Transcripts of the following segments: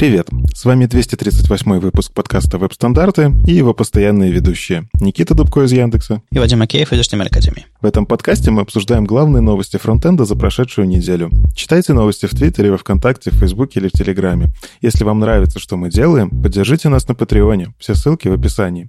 Привет! С вами 238 выпуск подкаста «Веб-стандарты» и его постоянные ведущие Никита Дубко из Яндекса и Вадим Акеев из HTML Академии. В этом подкасте мы обсуждаем главные новости фронтенда за прошедшую неделю. Читайте новости в Твиттере, во Вконтакте, в Фейсбуке или в Телеграме. Если вам нравится, что мы делаем, поддержите нас на Патреоне. Все ссылки в описании.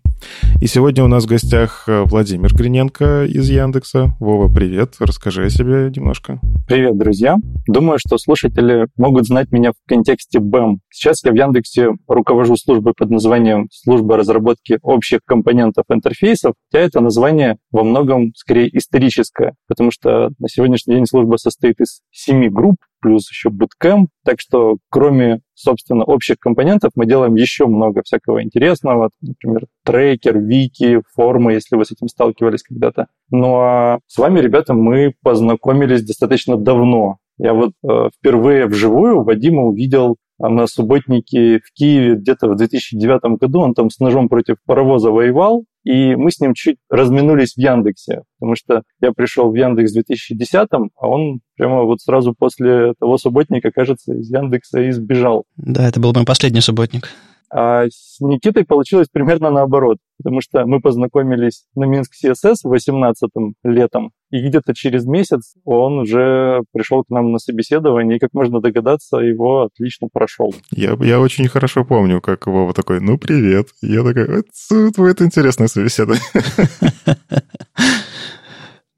И сегодня у нас в гостях э, Владимир Гриненко из Яндекса. Вова, привет. Расскажи о себе немножко. Привет, друзья. Думаю, что слушатели могут знать меня в контексте BEM. Сейчас я в Яндексе руковожу службой под названием «Служба разработки общих компонентов интерфейсов», хотя это название во многом скорее историческое, потому что на сегодняшний день служба состоит из семи групп, плюс еще Bootcamp. Так что кроме, собственно, общих компонентов мы делаем еще много всякого интересного. Например, трекер, вики, формы, если вы с этим сталкивались когда-то. Ну а с вами, ребята, мы познакомились достаточно давно. Я вот э, впервые вживую Вадима увидел на субботнике в Киеве где-то в 2009 году. Он там с ножом против паровоза воевал, и мы с ним чуть разминулись в Яндексе, потому что я пришел в Яндекс в 2010, а он прямо вот сразу после того субботника, кажется, из Яндекса и сбежал. Да, это был мой последний субботник. А с Никитой получилось примерно наоборот, потому что мы познакомились на Минск CSS в 18 летом, и где-то через месяц он уже пришел к нам на собеседование, и, как можно догадаться, его отлично прошел. Я, я очень хорошо помню, как Вова такой, ну, привет. Я такой, это, это интересное собеседование.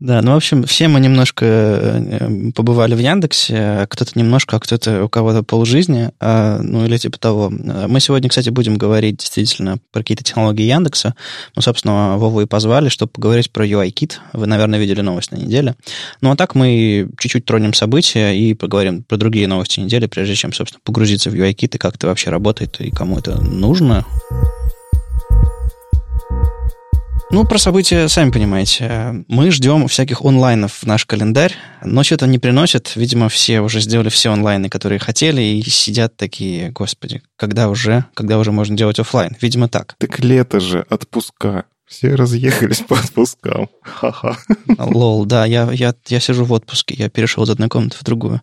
Да, ну, в общем, все мы немножко э, побывали в Яндексе, кто-то немножко, а кто-то у кого-то полжизни, а, ну, или типа того. Мы сегодня, кстати, будем говорить действительно про какие-то технологии Яндекса. Мы, собственно, Вову и позвали, чтобы поговорить про UI-кит. Вы, наверное, видели новость на неделе. Ну, а так мы чуть-чуть тронем события и поговорим про другие новости недели, прежде чем, собственно, погрузиться в UI-кит и как это вообще работает, и кому это нужно. Ну, про события, сами понимаете. Мы ждем всяких онлайнов в наш календарь, но что-то не приносят. Видимо, все уже сделали все онлайны, которые хотели, и сидят такие, господи, когда уже, когда уже можно делать офлайн? Видимо, так. Так лето же, отпуска. Все разъехались по отпускам. Ха-ха. Лол, да, я, я, я сижу в отпуске, я перешел из одной комнаты в другую.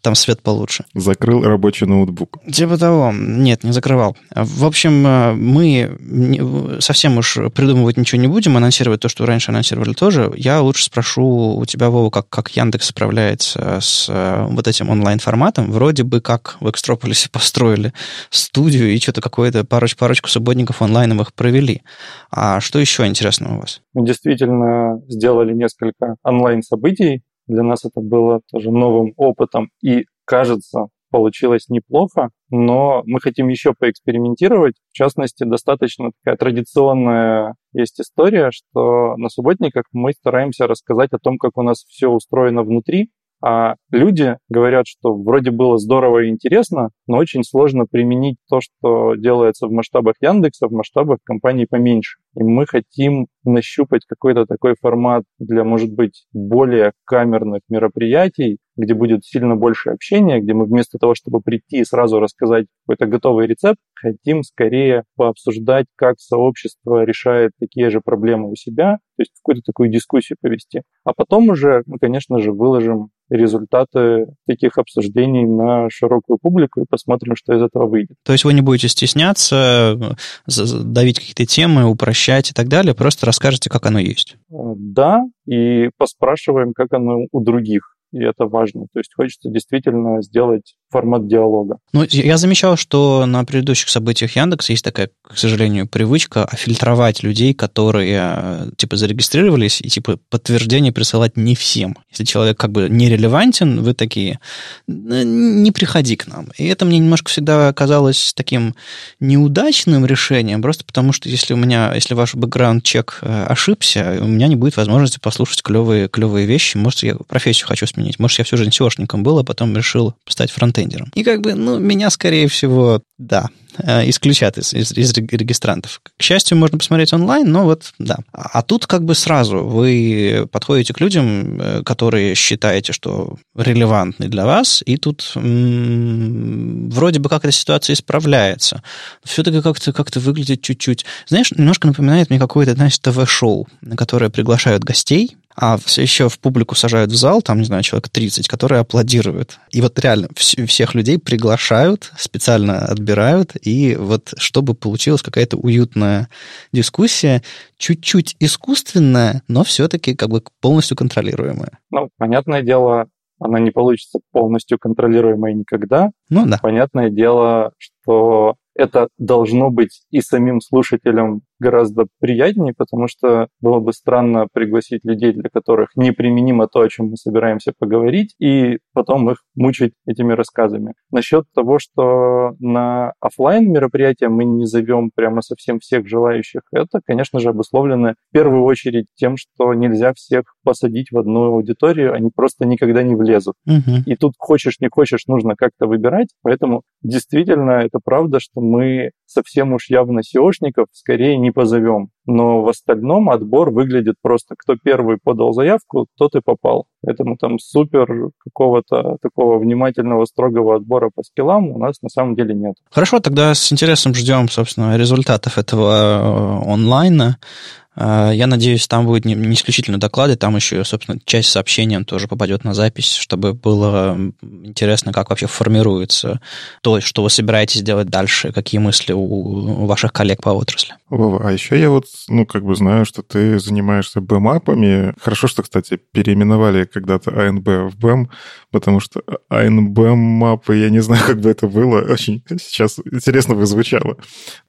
Там свет получше. Закрыл рабочий ноутбук. Типа того. Нет, не закрывал. В общем, э, мы совсем уж придумывать ничего не будем, анонсировать то, что раньше анонсировали тоже. Я лучше спрошу у тебя, Вова, как, как Яндекс справляется с э, вот этим онлайн-форматом. Вроде бы как в Экстрополисе построили студию и что-то какое-то пароч, парочку субботников онлайновых провели. А что еще интересного у вас? Мы действительно сделали несколько онлайн-событий. Для нас это было тоже новым опытом. И, кажется, получилось неплохо, но мы хотим еще поэкспериментировать. В частности, достаточно такая традиционная есть история, что на субботниках мы стараемся рассказать о том, как у нас все устроено внутри, а люди говорят, что вроде было здорово и интересно, но очень сложно применить то, что делается в масштабах Яндекса, в масштабах компаний поменьше. И мы хотим нащупать какой-то такой формат для, может быть, более камерных мероприятий, где будет сильно больше общения, где мы вместо того, чтобы прийти и сразу рассказать какой-то готовый рецепт, хотим скорее пообсуждать, как сообщество решает такие же проблемы у себя, то есть какую-то такую дискуссию повести. А потом уже мы, конечно же, выложим результаты таких обсуждений на широкую публику и посмотрим, что из этого выйдет. То есть вы не будете стесняться, давить какие-то темы, упрощать и так далее, просто расскажете, как оно есть. Э, да, и поспрашиваем, как оно у других и это важно. То есть хочется действительно сделать формат диалога. Ну, я замечал, что на предыдущих событиях Яндекса есть такая, к сожалению, привычка фильтровать людей, которые э, типа зарегистрировались, и типа подтверждение присылать не всем. Если человек как бы нерелевантен, вы такие, не приходи к нам. И это мне немножко всегда казалось таким неудачным решением, просто потому что если у меня, если ваш бэкграунд-чек э, ошибся, у меня не будет возможности послушать клевые, клевые вещи. Может, я профессию хочу сменить. Может, я всю жизнь SEOшником был, а потом решил стать фронтендером. И как бы, ну, меня, скорее всего, да, э, исключат из, из, из регистрантов. К счастью, можно посмотреть онлайн, но вот да. А тут как бы сразу вы подходите к людям, э, которые считаете, что релевантны для вас, и тут вроде бы как эта ситуация исправляется. Все-таки как-то как выглядит чуть-чуть... Знаешь, немножко напоминает мне какое-то, знаешь, ТВ-шоу, на которое приглашают гостей, А все еще в публику сажают в зал, там, не знаю, человек 30, которые аплодируют. И вот реально вс- всех людей приглашают, специально отбирают, и вот чтобы получилась какая-то уютная дискуссия, чуть-чуть искусственная, но все-таки как бы полностью контролируемая. Ну, понятное дело, она не получится полностью контролируемой никогда. Ну да. Понятное дело, что это должно быть и самим слушателям гораздо приятнее, потому что было бы странно пригласить людей, для которых неприменимо то, о чем мы собираемся поговорить, и потом их мучить этими рассказами. Насчет того, что на офлайн мероприятия мы не зовем прямо совсем всех желающих, это, конечно же, обусловлено в первую очередь тем, что нельзя всех посадить в одну аудиторию, они просто никогда не влезут. Угу. И тут хочешь, не хочешь, нужно как-то выбирать. Поэтому действительно это правда, что мы совсем уж явно SEOшников скорее не позовем. Но в остальном отбор выглядит просто, кто первый подал заявку, тот и попал. Поэтому там супер какого-то такого внимательного, строгого отбора по скиллам у нас на самом деле нет. Хорошо, тогда с интересом ждем, собственно, результатов этого э, онлайна. Э, я надеюсь, там будет не, исключительно доклады, там еще, собственно, часть сообщения тоже попадет на запись, чтобы было интересно, как вообще формируется то, что вы собираетесь делать дальше, какие мысли у, ваших коллег по отрасли. Вова, а еще я вот, ну, как бы знаю, что ты занимаешься бэмапами. Хорошо, что, кстати, переименовали когда-то АНБ в БЭМ, потому что АНБ мапы, я не знаю, как бы это было, очень сейчас интересно бы звучало.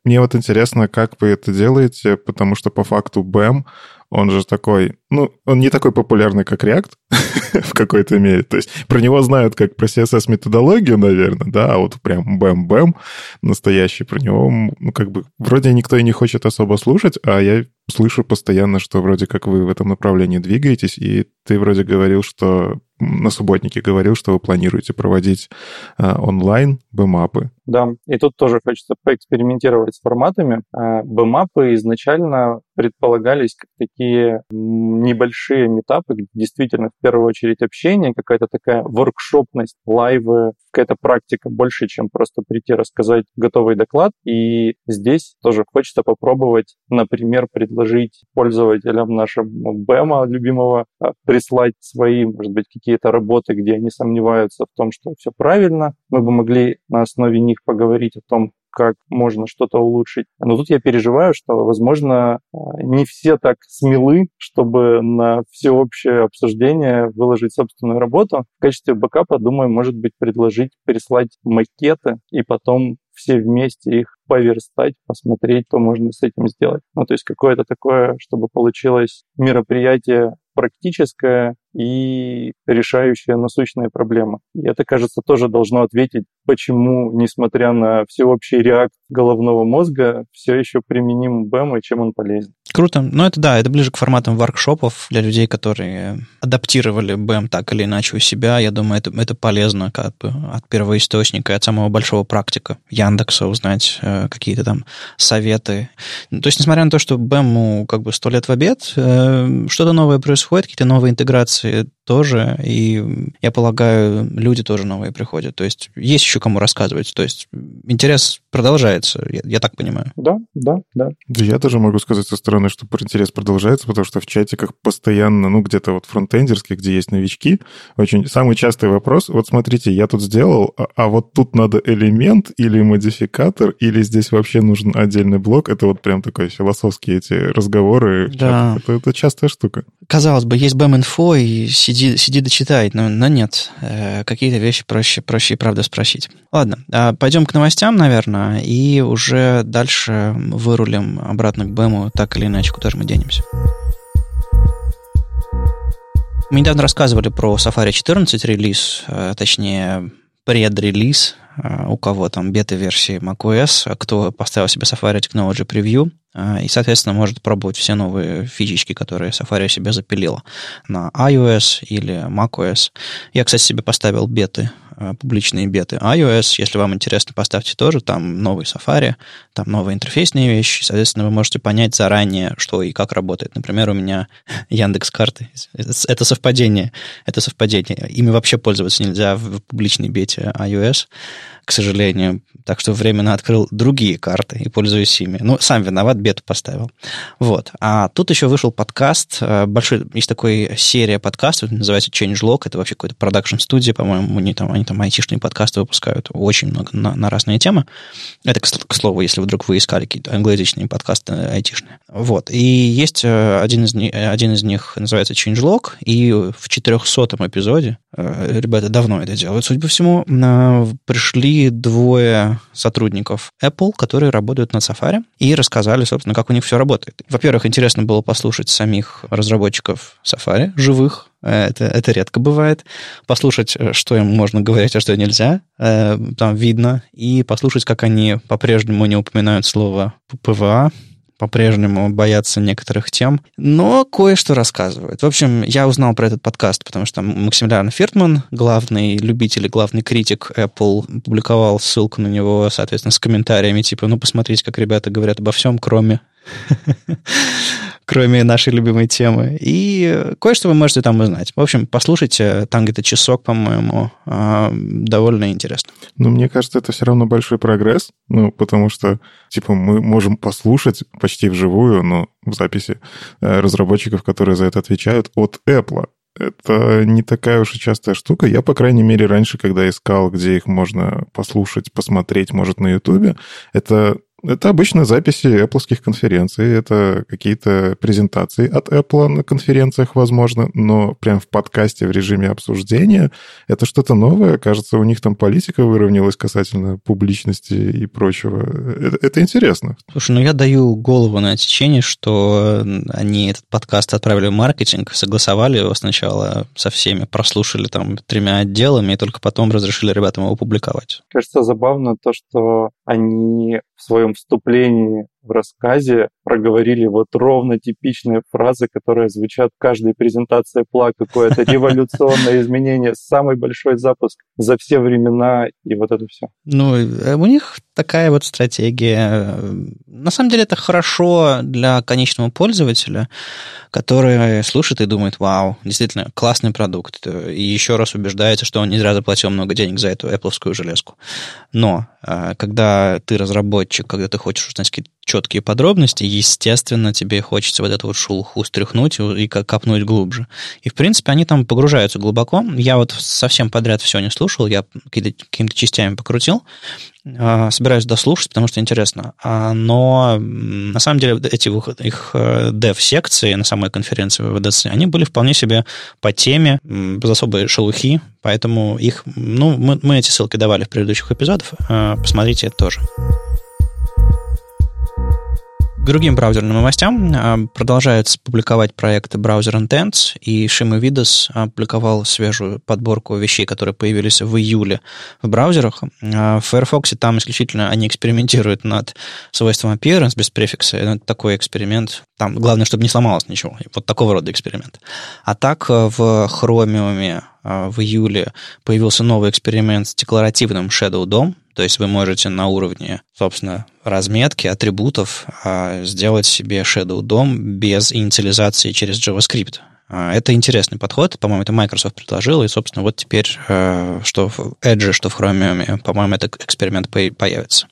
Мне вот интересно, как вы это делаете, потому что по факту БЭМ, он же такой, ну, он не такой популярный, как React в какой-то мере. То есть про него знают как про CSS-методологию, наверное, да, а вот прям бэм-бэм настоящий про него, ну, как бы, вроде никто и не хочет особо слушать, а я слышу постоянно, что вроде как вы в этом направлении двигаетесь, и ты вроде говорил, что на субботнике говорил, что вы планируете проводить э, онлайн бэмапы. Да, и тут тоже хочется поэкспериментировать с форматами. Э, бэмапы изначально предполагались как такие небольшие метапы, где действительно в первую очередь общение, какая-то такая воркшопность, лайвы, какая-то практика больше, чем просто прийти рассказать готовый доклад. И здесь тоже хочется попробовать, например, предложить пользователям нашего БЭМа любимого а, прислать свои, может быть, какие-то работы, где они сомневаются в том, что все правильно. Мы бы могли на основе них поговорить о том, как можно что-то улучшить. Но тут я переживаю, что, возможно, не все так смелы, чтобы на всеобщее обсуждение выложить собственную работу. В качестве бэкапа, думаю, может быть, предложить прислать макеты и потом все вместе их поверстать, посмотреть, что можно с этим сделать. Ну, то есть какое-то такое, чтобы получилось мероприятие практическое и решающее насущные проблемы. И это, кажется, тоже должно ответить, почему, несмотря на всеобщий реакт головного мозга, все еще применим BEM и чем он полезен. Круто. Ну, это да, это ближе к форматам воркшопов для людей, которые адаптировали BEM так или иначе у себя. Я думаю, это, это полезно как бы от первоисточника, от самого большого практика Яндекса узнать э, какие-то там советы. Ну, то есть, несмотря на то, что BEM как бы сто лет в обед, э, что-то новое происходит, какие-то новые интеграции тоже, и я полагаю, люди тоже новые приходят. То есть есть еще кому рассказывать. То есть интерес продолжается, я, я так понимаю. Да, да, да. Да я тоже могу сказать со стороны, что интерес продолжается, потому что в чатиках постоянно, ну, где-то вот фронтендерских, где есть новички, очень самый частый вопрос, вот смотрите, я тут сделал, а, а вот тут надо элемент или модификатор, или здесь вообще нужен отдельный блок. Это вот прям такой философские эти разговоры. Да. Это, это частая штука. Казалось бы, есть BAM-инфо, и сиди, сиди дочитай, но, но нет. Э, какие-то вещи проще, проще и правда спросить. Ладно, а пойдем к новостям, наверное, и уже дальше вырулим обратно к BAM, так или иначе, куда же мы денемся. Мы недавно рассказывали про Safari 14 релиз, э, точнее, предрелиз, э, у кого там бета-версии macOS, а кто поставил себе Safari Technology Preview, и, соответственно, может пробовать все новые фичечки, которые Safari себе запилила на iOS или macOS. Я, кстати, себе поставил беты Э, публичные беты iOS. Если вам интересно, поставьте тоже. Там новый Safari, там новые интерфейсные вещи. Соответственно, вы можете понять заранее, что и как работает. Например, у меня Яндекс карты. Это совпадение. Это совпадение. Ими вообще пользоваться нельзя в публичной бете iOS. К сожалению. Так что временно открыл другие карты и пользуюсь ими. Ну, сам виноват, бету поставил. Вот. А тут еще вышел подкаст. Э, большой, есть такой серия подкастов, называется Changelog. Это вообще какой-то продакшн-студия, по-моему. Они там, они там айтишные подкасты выпускают. Очень много на, на разные темы. Это, к слову, если вдруг вы искали какие-то англоязычные подкасты айтишные. Вот. И есть э, один из, один из них, называется Changelog, и в 400 эпизоде, ребята давно это делают, судя по всему, пришли двое сотрудников Apple, которые работают на Safari, и рассказали, собственно, как у них все работает. Во-первых, интересно было послушать самих разработчиков Safari, живых, это, это редко бывает. Послушать, э, что им можно говорить, а что нельзя, э, там видно. И послушать, как они по-прежнему не упоминают слово PWA, по-прежнему боятся некоторых тем, но кое-что рассказывают. В общем, я узнал про этот подкаст, потому что Максимилиан Фиртман, главный любитель и главный критик Apple, публиковал ссылку на него, соответственно, с комментариями типа, ну, посмотрите, как ребята говорят обо всем, кроме кроме нашей любимой темы. И кое-что вы можете там узнать. В общем, послушайте, там где-то часок, по-моему, а, довольно интересно. Ну, мне кажется, это все равно большой прогресс, ну, потому что, типа, мы можем послушать почти вживую, но в записи э, разработчиков, которые за это отвечают, от Apple. Это не такая уж и частая штука. Я, по крайней мере, раньше, когда искал, где их можно послушать, посмотреть, может, на Ютубе, это это обычно записи Apple конференций, это какие-то презентации от Apple на конференциях, возможно, но прям в подкасте в режиме обсуждения это что-то новое. Кажется, у них там политика выровнялась касательно публичности и прочего. Это, это интересно. Слушай, ну я даю голову на течение, что они этот подкаст отправили в маркетинг, согласовали его сначала со всеми, прослушали там тремя отделами, и только потом разрешили ребятам его публиковать. Кажется, забавно то, что они в своем вступлении в рассказе проговорили вот ровно типичные фразы, которые звучат в каждой презентации ПЛА, какое-то революционное изменение, самый большой запуск за все времена и вот это все. Ну, э, у них такая вот стратегия. На самом деле это хорошо для конечного пользователя, который слушает и думает, вау, действительно, классный продукт. И еще раз убеждается, что он не зря заплатил много денег за эту Apple железку. Но э, когда ты разработчик, когда ты хочешь узнать какие-то четкие подробности, естественно, тебе хочется вот эту вот шелуху стряхнуть и копнуть глубже. И, в принципе, они там погружаются глубоко. Я вот совсем подряд все не слушал, я какими-то частями покрутил. А, собираюсь дослушать, потому что интересно. А, но на самом деле эти их э, dev-секции на самой конференции ВВДЦ, они были вполне себе по теме, без особой шелухи, поэтому их, ну, мы, мы эти ссылки давали в предыдущих эпизодах, а, посмотрите это тоже. К другим браузерным новостям а, продолжает публиковать проекты браузер Intents, и Шима Видос опубликовал свежую подборку вещей, которые появились в июле в браузерах. А, в Firefox там исключительно они экспериментируют над свойством appearance без префикса. Это такой эксперимент. Там главное, чтобы не сломалось ничего. Вот такого рода эксперимент. А так э, в Chromium а, в июле появился новый эксперимент с декларативным Shadow DOM, то есть вы можете на уровне, собственно, разметки, атрибутов а, сделать себе Shadow DOM без инициализации через JavaScript. А, это интересный подход, по-моему, это Microsoft предложил, и, собственно, вот теперь, что в Edge, что в Chromium, по-моему, этот эксперимент появится.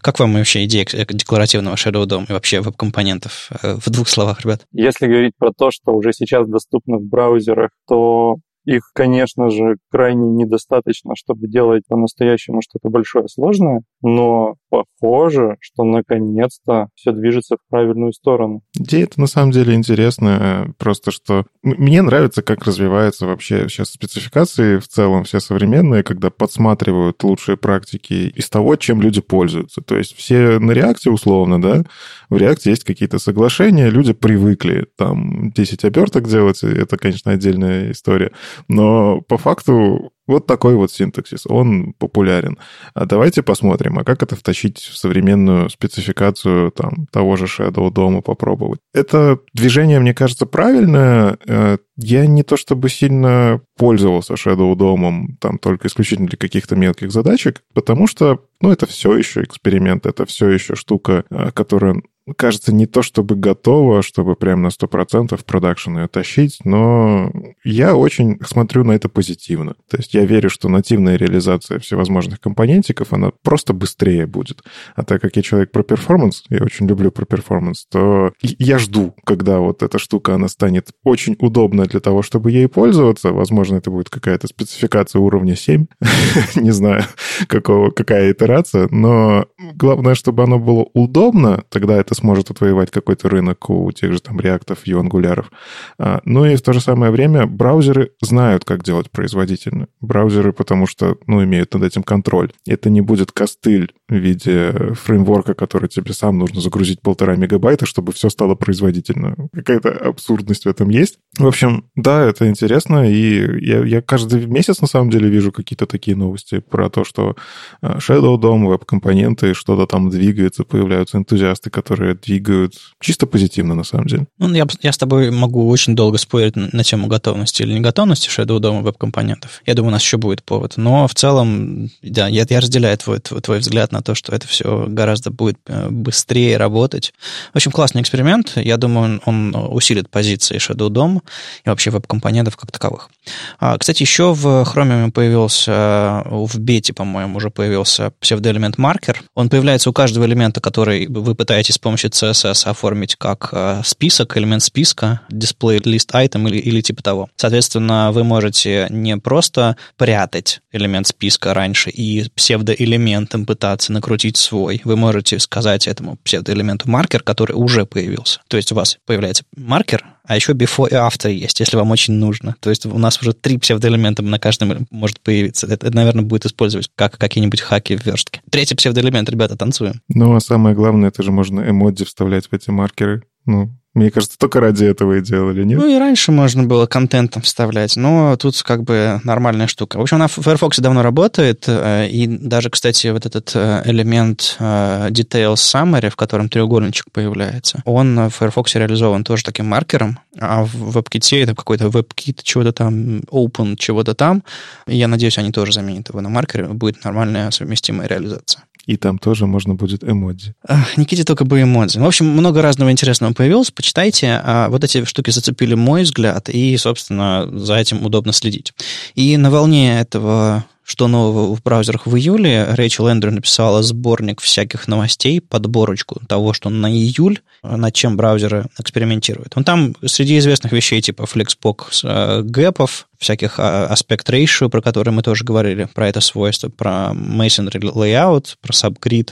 Как вам вообще идея декларативного Shadow DOM и вообще веб-компонентов? Э, в двух словах, ребят. Если говорить про то, что уже сейчас доступно в браузерах, то их, конечно же, крайне недостаточно, чтобы делать по-настоящему что-то большое, сложное, но похоже, что наконец-то все движется в правильную сторону. Идея это на самом деле интересная, просто что мне нравится, как развиваются вообще сейчас спецификации в целом все современные, когда подсматривают лучшие практики из того, чем люди пользуются. То есть все на реакте условно, да, в реакте есть какие-то соглашения, люди привыкли там 10 оберток делать, это, конечно, отдельная история. Но по факту вот такой вот синтаксис, он популярен. А давайте посмотрим, а как это втащить в современную спецификацию там, того же Shadow дома попробовать. Это движение, мне кажется, правильное. Э, я не то чтобы сильно пользовался Shadow домом там только исключительно для каких-то мелких задачек, потому что, ну, это все еще эксперимент, это все еще штука, э, которая кажется, не то чтобы готова, чтобы прям на 100% продакшн ее тащить, но я очень смотрю на это позитивно. То есть я верю, что нативная реализация всевозможных компонентиков, она просто быстрее будет. А так как я человек про performance, я очень люблю про performance, то я жду, когда вот эта штука, она станет очень удобной для того, чтобы ей пользоваться. Возможно, это будет какая-то спецификация уровня 7. Не знаю, какого, какая итерация, но главное, чтобы оно было удобно, тогда это сможет отвоевать какой-то рынок у тех же там реактов и ангуляров. А, ну и в то же самое время браузеры знают, как делать производительно. Браузеры, потому что, ну, имеют над этим контроль. Это не будет костыль в виде фреймворка, который тебе сам нужно загрузить полтора мегабайта, чтобы все стало производительно. Какая-то абсурдность в этом есть. В общем, да, это интересно, и я, я каждый месяц, на самом деле, вижу какие-то такие новости про то, что а, Shadow DOM, веб-компоненты, что-то там двигается, появляются энтузиасты, которые двигают чисто позитивно, на самом деле. Ну, я, я с тобой могу очень долго спорить на, на тему готовности или неготовности Shadow DOM веб-компонентов. Я думаю, у нас еще будет повод. Но в целом, да, я, я разделяю твой, твой, твой взгляд на то, что это все гораздо будет э, быстрее работать. В общем, классный эксперимент. Я думаю, он, он усилит позиции Shadow DOM и вообще веб-компонентов как таковых. А, кстати, еще в Chromium появился, в бете, по-моему, уже появился псевдоэлемент маркер. Он появляется у каждого элемента, который вы пытаетесь с помощью CSS оформить как э, список, элемент списка, display list item или, или типа того. Соответственно, вы можете не просто прятать элемент списка раньше и псевдоэлементом пытаться накрутить свой. Вы можете сказать этому псевдоэлементу маркер, который уже появился. То есть у вас появляется маркер, а еще before и after есть, если вам очень нужно. То есть у нас уже три псевдоэлемента на каждом может появиться. Это, это наверное, будет использовать как какие-нибудь хаки в верстке. Третий псевдоэлемент, ребята, танцуем. Ну, а самое главное, это же можно эмодзи вставлять в эти маркеры. Ну, мне кажется, только ради этого и делали, нет? Ну и раньше можно было контентом вставлять, но тут как бы нормальная штука. В общем, она в Firefox давно работает, э, и даже, кстати, вот этот э, элемент э, Details Summary, в котором треугольничек появляется, он в Firefox реализован тоже таким маркером, а в WebKit это какой-то WebKit чего-то там, Open чего-то там. Я надеюсь, они тоже заменят его на маркер, будет нормальная совместимая реализация. И там тоже можно будет эмодзи. Никите только бы эмодзи. В общем, много разного интересного появилось. Почитайте. А вот эти штуки зацепили мой взгляд, и, собственно, за этим удобно следить. И на волне этого что нового в браузерах в июле, Рэйчел Эндрю написала сборник всяких новостей, подборочку того, что на июль, над чем браузеры экспериментируют. Он там среди известных вещей типа Flexbox э, гэпов, всяких а, аспект ratio, про которые мы тоже говорили, про это свойство, про masonry layout, про subgrid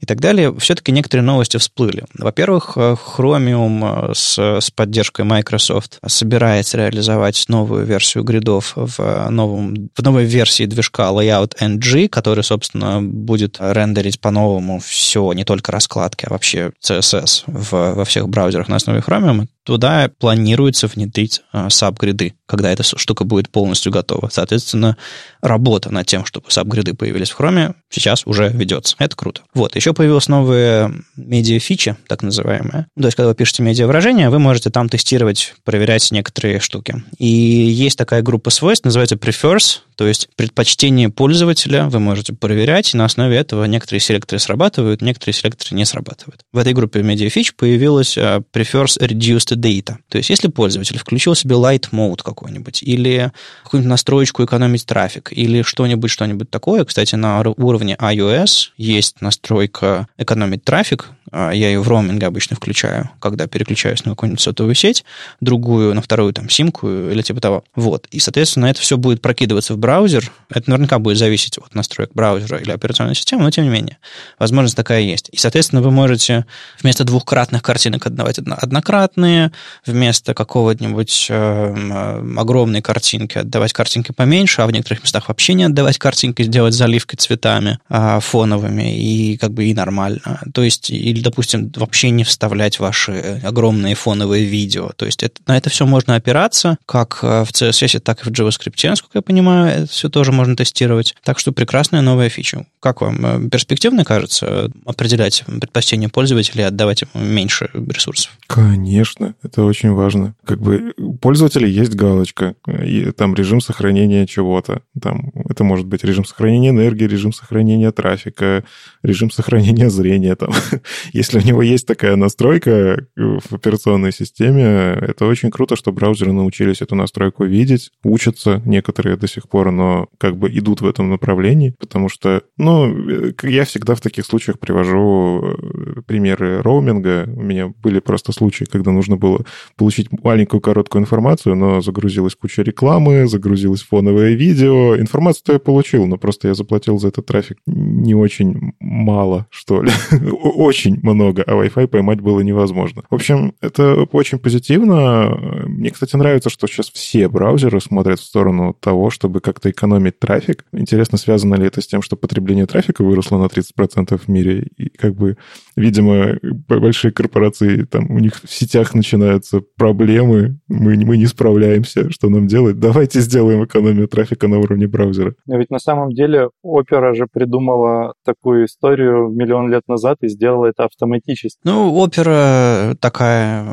и так далее, все-таки некоторые новости всплыли. Во-первых, э, Chromium э, с, с поддержкой Microsoft собирается реализовать новую версию гридов в, новом, в новой версии движка Layout NG, который, собственно, будет рендерить по-новому все, не только раскладки, а вообще CSS в, во всех браузерах на основе Chromium. Туда планируется внедрить э, сабгриды, когда эта штука будет полностью готова. Соответственно, работа над тем, чтобы сабгриды появились в Chrome, сейчас уже ведется. Это круто. Вот, еще появилась новая медиа-фича, так называемая. То есть, когда вы пишете медиа-выражение, вы можете там тестировать, проверять некоторые штуки. И есть такая группа свойств, называется prefers, то есть предпочтение пользователя вы можете проверять, и на основе этого некоторые селекторы срабатывают, некоторые селекторы не срабатывают. В этой группе медиа-фич появилась uh, prefers reduced data. То есть, если пользователь включил себе light mode какой-нибудь, или какую-нибудь настроечку экономить трафик, или что-нибудь, что-нибудь такое, кстати, на уровне iOS есть настройка экономить трафик, я ее в роуминг обычно включаю, когда переключаюсь на какую-нибудь сотовую сеть, другую, на вторую там симку или типа того. Вот. И, соответственно, это все будет прокидываться в браузер. Это наверняка будет зависеть от настроек браузера или операционной системы, но тем не менее. Возможность такая есть. И, соответственно, вы можете вместо двухкратных картинок отдавать однократные, вместо какого-нибудь э, огромной картинки отдавать картинки поменьше, а в некоторых местах вообще не отдавать картинки, сделать заливкой цветами э, фоновыми, и как бы и нормально. То есть, или допустим, вообще не вставлять ваши огромные фоновые видео. То есть это, на это все можно опираться, как э, в CSS, так и в JavaScript, насколько я понимаю, это все тоже можно тестировать. Так что прекрасная новая фича. Как вам? Э, перспективно кажется определять предпочтение пользователя и отдавать ему меньше ресурсов? Конечно, это очень важно. Как бы у пользователя есть галочка, и там режим сохранения чего-то. Там это может быть режим сохранения энергии, режим сохранения трафика, режим сохранения зрения там если у него есть такая настройка в операционной системе, это очень круто, что браузеры научились эту настройку видеть, учатся некоторые до сих пор, но как бы идут в этом направлении, потому что, ну, я всегда в таких случаях привожу э, примеры роуминга. У меня были просто случаи, когда нужно было получить маленькую короткую информацию, но загрузилась куча рекламы, загрузилось фоновое видео. Информацию я получил, но просто я заплатил за этот трафик не очень мало, что ли. очень много, а Wi-Fi поймать было невозможно. В общем, это очень позитивно. Мне, кстати, нравится, что сейчас все браузеры смотрят в сторону того, чтобы как-то экономить трафик. Интересно, связано ли это с тем, что потребление трафика выросло на 30% в мире, и как бы, видимо, большие корпорации, там у них в сетях начинаются проблемы, мы, мы не справляемся, что нам делать? Давайте сделаем экономию трафика на уровне браузера. Но ведь на самом деле Opera же придумала такую историю миллион лет назад и сделала это автоматически. Ну, Opera такая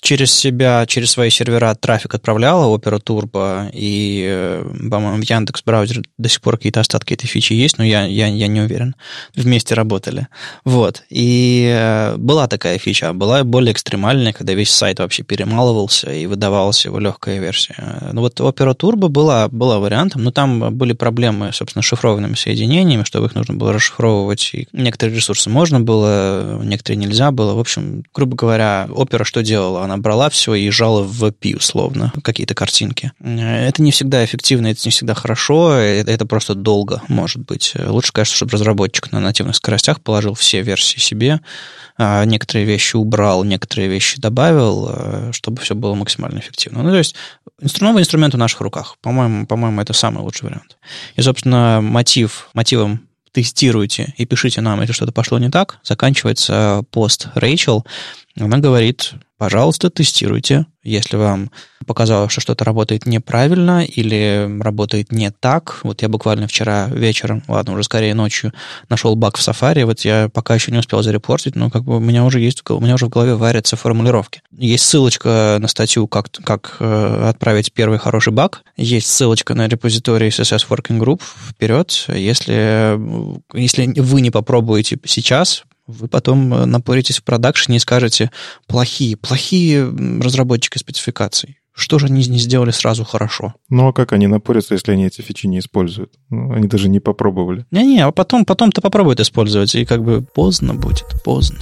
через себя, через свои сервера трафик отправляла Opera Turbo, и, э, по-моему, в Яндекс браузере до сих пор какие-то остатки этой фичи есть, но я, я, я не уверен. Вместе работали. Вот. И э, была такая фича, была более экстремальная, когда весь сайт вообще перемалывался и выдавалась его легкая версия. Ну вот Opera Turbo была, была вариантом, но там были проблемы, собственно, с шифрованными соединениями, чтобы их нужно было расшифровывать. И некоторые ресурсы можно было, некоторые нельзя было. В общем, грубо говоря, Opera что делала? Она брала все и езжала в API, условно, какие-то картинки. Это не всегда эффективно, это не всегда хорошо, это, это просто долго, может быть. Лучше, конечно, чтобы разработчик на нативных скоростях положил все версии себе, а некоторые вещи убрал, некоторые вещи добавил, э, чтобы все было максимально эффективно. Ну, то есть новый инструмент в наших руках. По-моему, по-моему, это самый лучший вариант. И, собственно, мотив, мотивом тестируйте и пишите нам, если что-то пошло не так, заканчивается пост Рэйчел. Она говорит, пожалуйста, тестируйте. Если вам показалось, что что-то работает неправильно или работает не так, вот я буквально вчера вечером, ладно, уже скорее ночью, нашел баг в Safari, вот я пока еще не успел зарепортить, но как бы у меня уже есть, у меня уже в голове варятся формулировки. Есть ссылочка на статью, как, как э, отправить первый хороший баг, есть ссылочка на репозиторий CSS Working Group, вперед, если, если вы не попробуете сейчас, вы потом э, напоритесь в продакшене и скажете, плохие, плохие разработчики спецификаций. Что же они не сделали сразу хорошо? Ну, а как они напорятся, если они эти фичи не используют? Ну, они даже не попробовали. Не-не, а потом, потом-то попробуют использовать, и как бы поздно будет, поздно.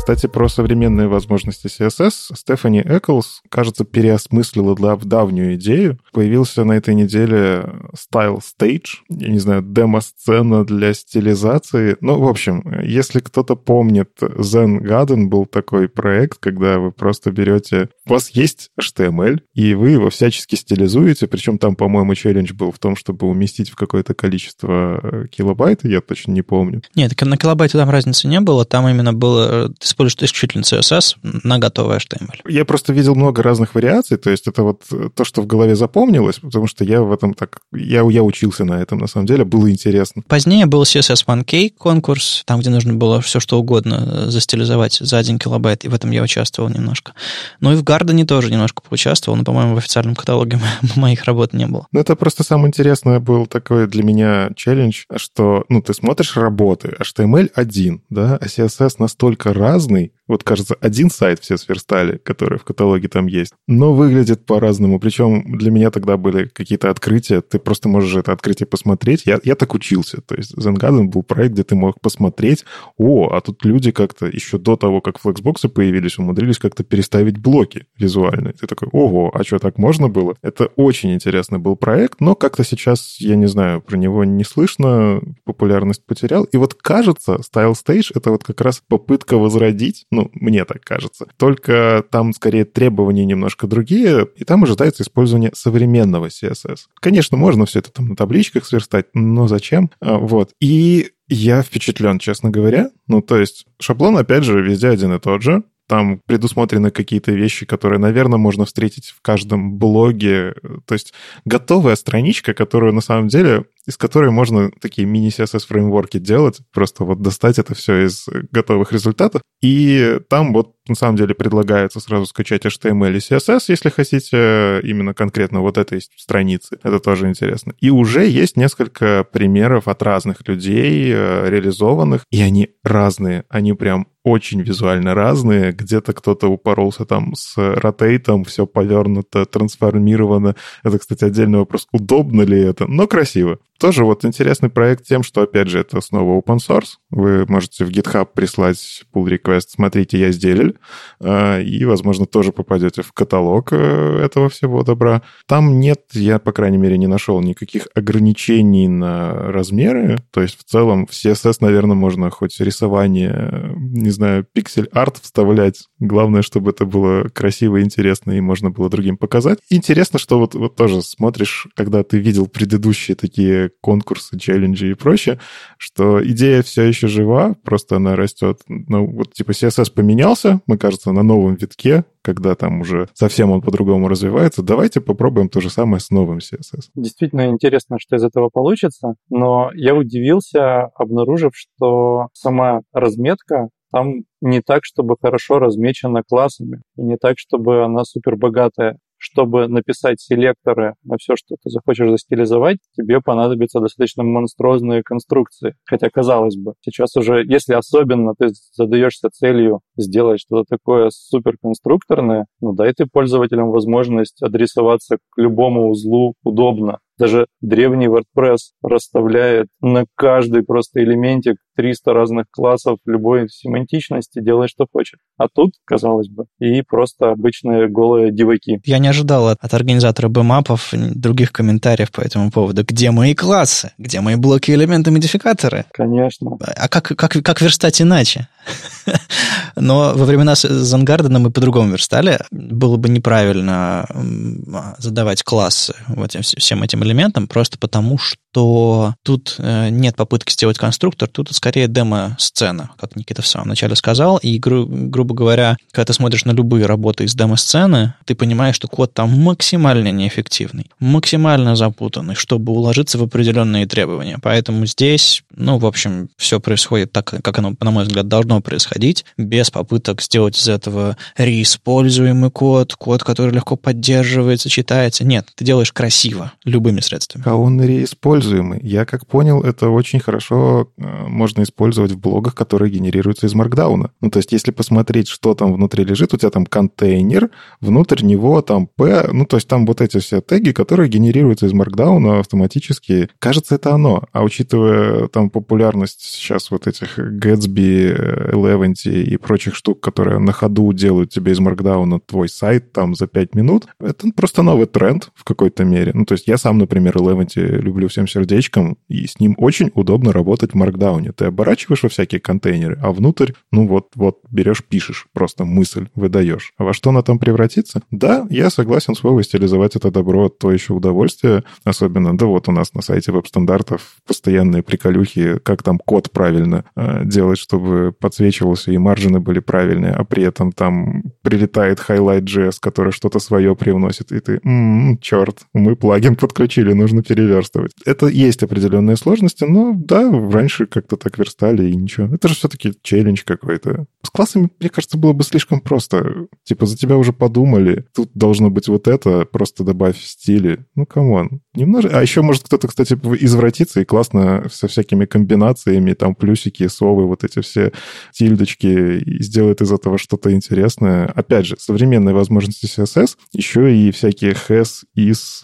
Э, кстати, про современные возможности CSS Стефани Эклс, кажется, переосмыслила в давнюю идею. Появился на этой неделе Style Stage, я не знаю, демо-сцена для стилизации. Ну, в общем, если кто-то помнит, Zen Garden был такой проект, когда вы просто берете... У вас есть HTML, и вы его всячески стилизуете, причем там, по-моему, челлендж был в том, чтобы уместить в какое-то количество э, килобайт, я точно не помню. Нет, на килобайте там разницы не было, там именно было ты используешь исключительно CSS на готовый HTML. Я просто видел много разных вариаций, то есть это вот то, что в голове запомнилось, потому что я в этом так... Я, я учился на этом, на самом деле, было интересно. Позднее был CSS 1K конкурс, там, где нужно было все что угодно застилизовать за один килобайт, и в этом я участвовал немножко. Ну и в Гардене тоже немножко поучаствовал, но, по-моему, в официальном каталоге моих работ не было. Ну это просто самое интересное был такой для меня челлендж, что, ну, ты смотришь работы, HTML один, да, а CSS настолько разный, вот, кажется, один сайт все сверстали, который в каталоге там есть, но выглядит по-разному. Причем для меня тогда были какие-то открытия. Ты просто можешь это открытие посмотреть. Я, я так учился. То есть Zen был проект, где ты мог посмотреть, о, а тут люди как-то еще до того, как флексбоксы появились, умудрились как-то переставить блоки визуальные. Ты такой, ого, а что, так можно было? Это очень интересный был проект, но как-то сейчас, я не знаю, про него не слышно, популярность потерял. И вот кажется, Style Stage — это вот как раз попытка возродить, ну, мне так кажется. Только там скорее требования немножко другие, и там ожидается использование современного CSS. Конечно, можно все это там на табличках сверстать, но зачем? А, вот. И я впечатлен, честно говоря. Ну, то есть шаблон, опять же, везде один и тот же. Там предусмотрены какие-то вещи, которые, наверное, можно встретить в каждом блоге. То есть готовая страничка, которую на самом деле из которой можно такие мини-CSS фреймворки делать, просто вот достать это все из готовых результатов. И там вот на самом деле предлагается сразу скачать HTML и CSS, если хотите именно конкретно вот этой страницы. Это тоже интересно. И уже есть несколько примеров от разных людей э, реализованных, и они разные. Они прям очень визуально разные. Где-то кто-то упоролся там с ротейтом, все повернуто, трансформировано. Это, кстати, отдельный вопрос, удобно ли это, но красиво. Тоже вот интересный проект тем, что, опять же, это снова open source. Вы можете в GitHub прислать pull request, смотрите, я сделал, а, и, возможно, тоже попадете в каталог э, этого всего добра. Там нет, я, по крайней мере, не нашел никаких ограничений на размеры. То есть, в целом, в CSS, наверное, можно хоть рисование, не знаю, пиксель-арт вставлять. Главное, чтобы это было красиво и интересно, и можно было другим показать. Интересно, что вот, вот тоже смотришь, когда ты видел предыдущие такие конкурсы, челленджи и прочее, что идея все еще жива, просто она растет. Ну, вот типа CSS поменялся, мы, кажется, на новом витке, когда там уже совсем он по-другому развивается. Давайте попробуем то же самое с новым CSS. Действительно интересно, что из этого получится, но я удивился, обнаружив, что сама разметка там не так, чтобы хорошо размечена классами, и не так, чтобы она супер богатая чтобы написать селекторы на все, что ты захочешь застилизовать, тебе понадобятся достаточно монструозные конструкции. Хотя, казалось бы, сейчас уже, если особенно ты задаешься целью сделать что-то такое суперконструкторное, ну дай ты пользователям возможность адресоваться к любому узлу удобно. Даже древний WordPress расставляет на каждый просто элементик 300 разных классов любой семантичности, делай что хочешь. А тут, казалось бы, и просто обычные голые деваки. Я не ожидал от, от организатора бэмапов других комментариев по этому поводу. Где мои классы? Где мои блоки, элементы, модификаторы? Конечно. А как, как, как верстать иначе? Но во времена Зангардена мы по-другому верстали. Было бы неправильно задавать классы вот всем этим элементам, просто потому что тут э, нет попытки сделать конструктор, тут скорее демо-сцена, как Никита в самом начале сказал. И, гру- грубо говоря, когда ты смотришь на любые работы из демо-сцены, ты понимаешь, что код там максимально неэффективный, максимально запутанный, чтобы уложиться в определенные требования. Поэтому здесь, ну, в общем, все происходит так, как оно, на мой взгляд, должно происходить, без попыток сделать из этого реиспользуемый код, код, который легко поддерживается, читается. Нет, ты делаешь красиво, любыми средствами. А он реиспользуемый. Я как понял, это очень хорошо э, можно использовать в блогах, которые генерируются из маркдауна. Ну, то есть, если посмотреть, что там внутри лежит, у тебя там контейнер, внутрь него там P, ну, то есть там вот эти все теги, которые генерируются из маркдауна автоматически. Кажется, это оно. А учитывая там популярность сейчас вот этих Gatsby, Eleventy и прочих штук, которые на ходу делают тебе из маркдауна твой сайт там за 5 минут, это просто новый тренд в какой-то мере. Ну, то есть я сам, например, Eleventy люблю всем сердечком, и с ним очень удобно работать в маркдауне. Ты оборачиваешь во всякие контейнеры, а внутрь, ну вот, вот берешь, пишешь, просто мысль выдаешь. А во что она там превратится? Да, я согласен с Вовой стилизовать это добро, то еще удовольствие. Особенно, да вот у нас на сайте веб-стандартов постоянные приколюхи, как там код правильно э, делать, чтобы подсвечивался и маржины были правильные, а при этом там прилетает Highlight.js, который что-то свое привносит, и ты, м-м, черт, мы плагин подключили, нужно переверстывать. Это есть определенные сложности, но да, раньше как-то так верстали и ничего. Это же все-таки челлендж какой-то. С классами, мне кажется, было бы слишком просто. Типа, за тебя уже подумали, тут должно быть вот это, просто добавь в стиле. Ну, come on. Немножко... А еще может кто-то, кстати, извратиться и классно со всякими комбинациями, там плюсики, совы, вот эти все тильдочки, и сделает из этого что-то интересное. Опять же, современные возможности CSS, еще и всякие has, is,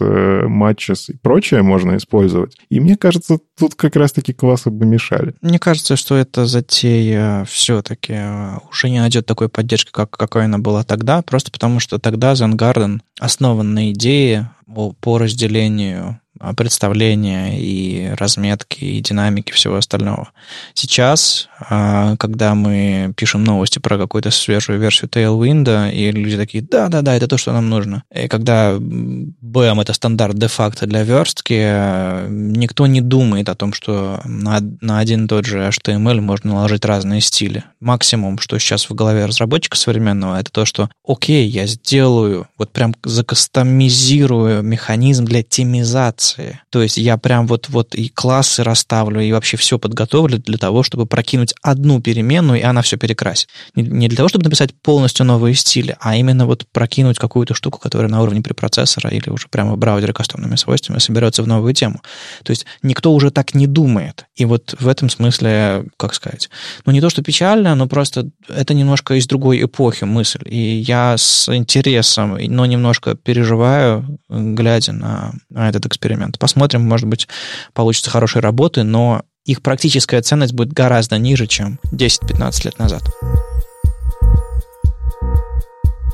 matches и прочее можно использовать. И мне кажется, тут как раз-таки классы бы мешали. Мне кажется, что эта затея все-таки э, уже не найдет такой поддержки, как, какой она была тогда, просто потому что тогда Zen Garden основан на идее по разделению представления и разметки, и динамики, всего остального. Сейчас, а, когда мы пишем новости про какую-то свежую версию Tailwind, и люди такие, да-да-да, это то, что нам нужно. И когда BM — это стандарт де-факто для верстки, никто не думает о том, что на, на один и тот же HTML можно наложить разные стили. Максимум, что сейчас в голове разработчика современного, это то, что окей, я сделаю, вот прям закастомизирую механизм для темизации операции. То есть я прям вот, вот и классы расставлю, и вообще все подготовлю для того, чтобы прокинуть одну переменную, и она все перекрасит. Не для того, чтобы написать полностью новые стили, а именно вот прокинуть какую-то штуку, которая на уровне препроцессора или уже прямо в браузере кастомными свойствами соберется в новую тему. То есть никто уже так не думает. И вот в этом смысле, как сказать, ну не то, что печально, но просто это немножко из другой эпохи мысль. И я с интересом, но немножко переживаю, глядя на, на этот эксперимент. Посмотрим, может быть, получится хорошей работы, но их практическая ценность будет гораздо ниже, чем 10-15 лет назад.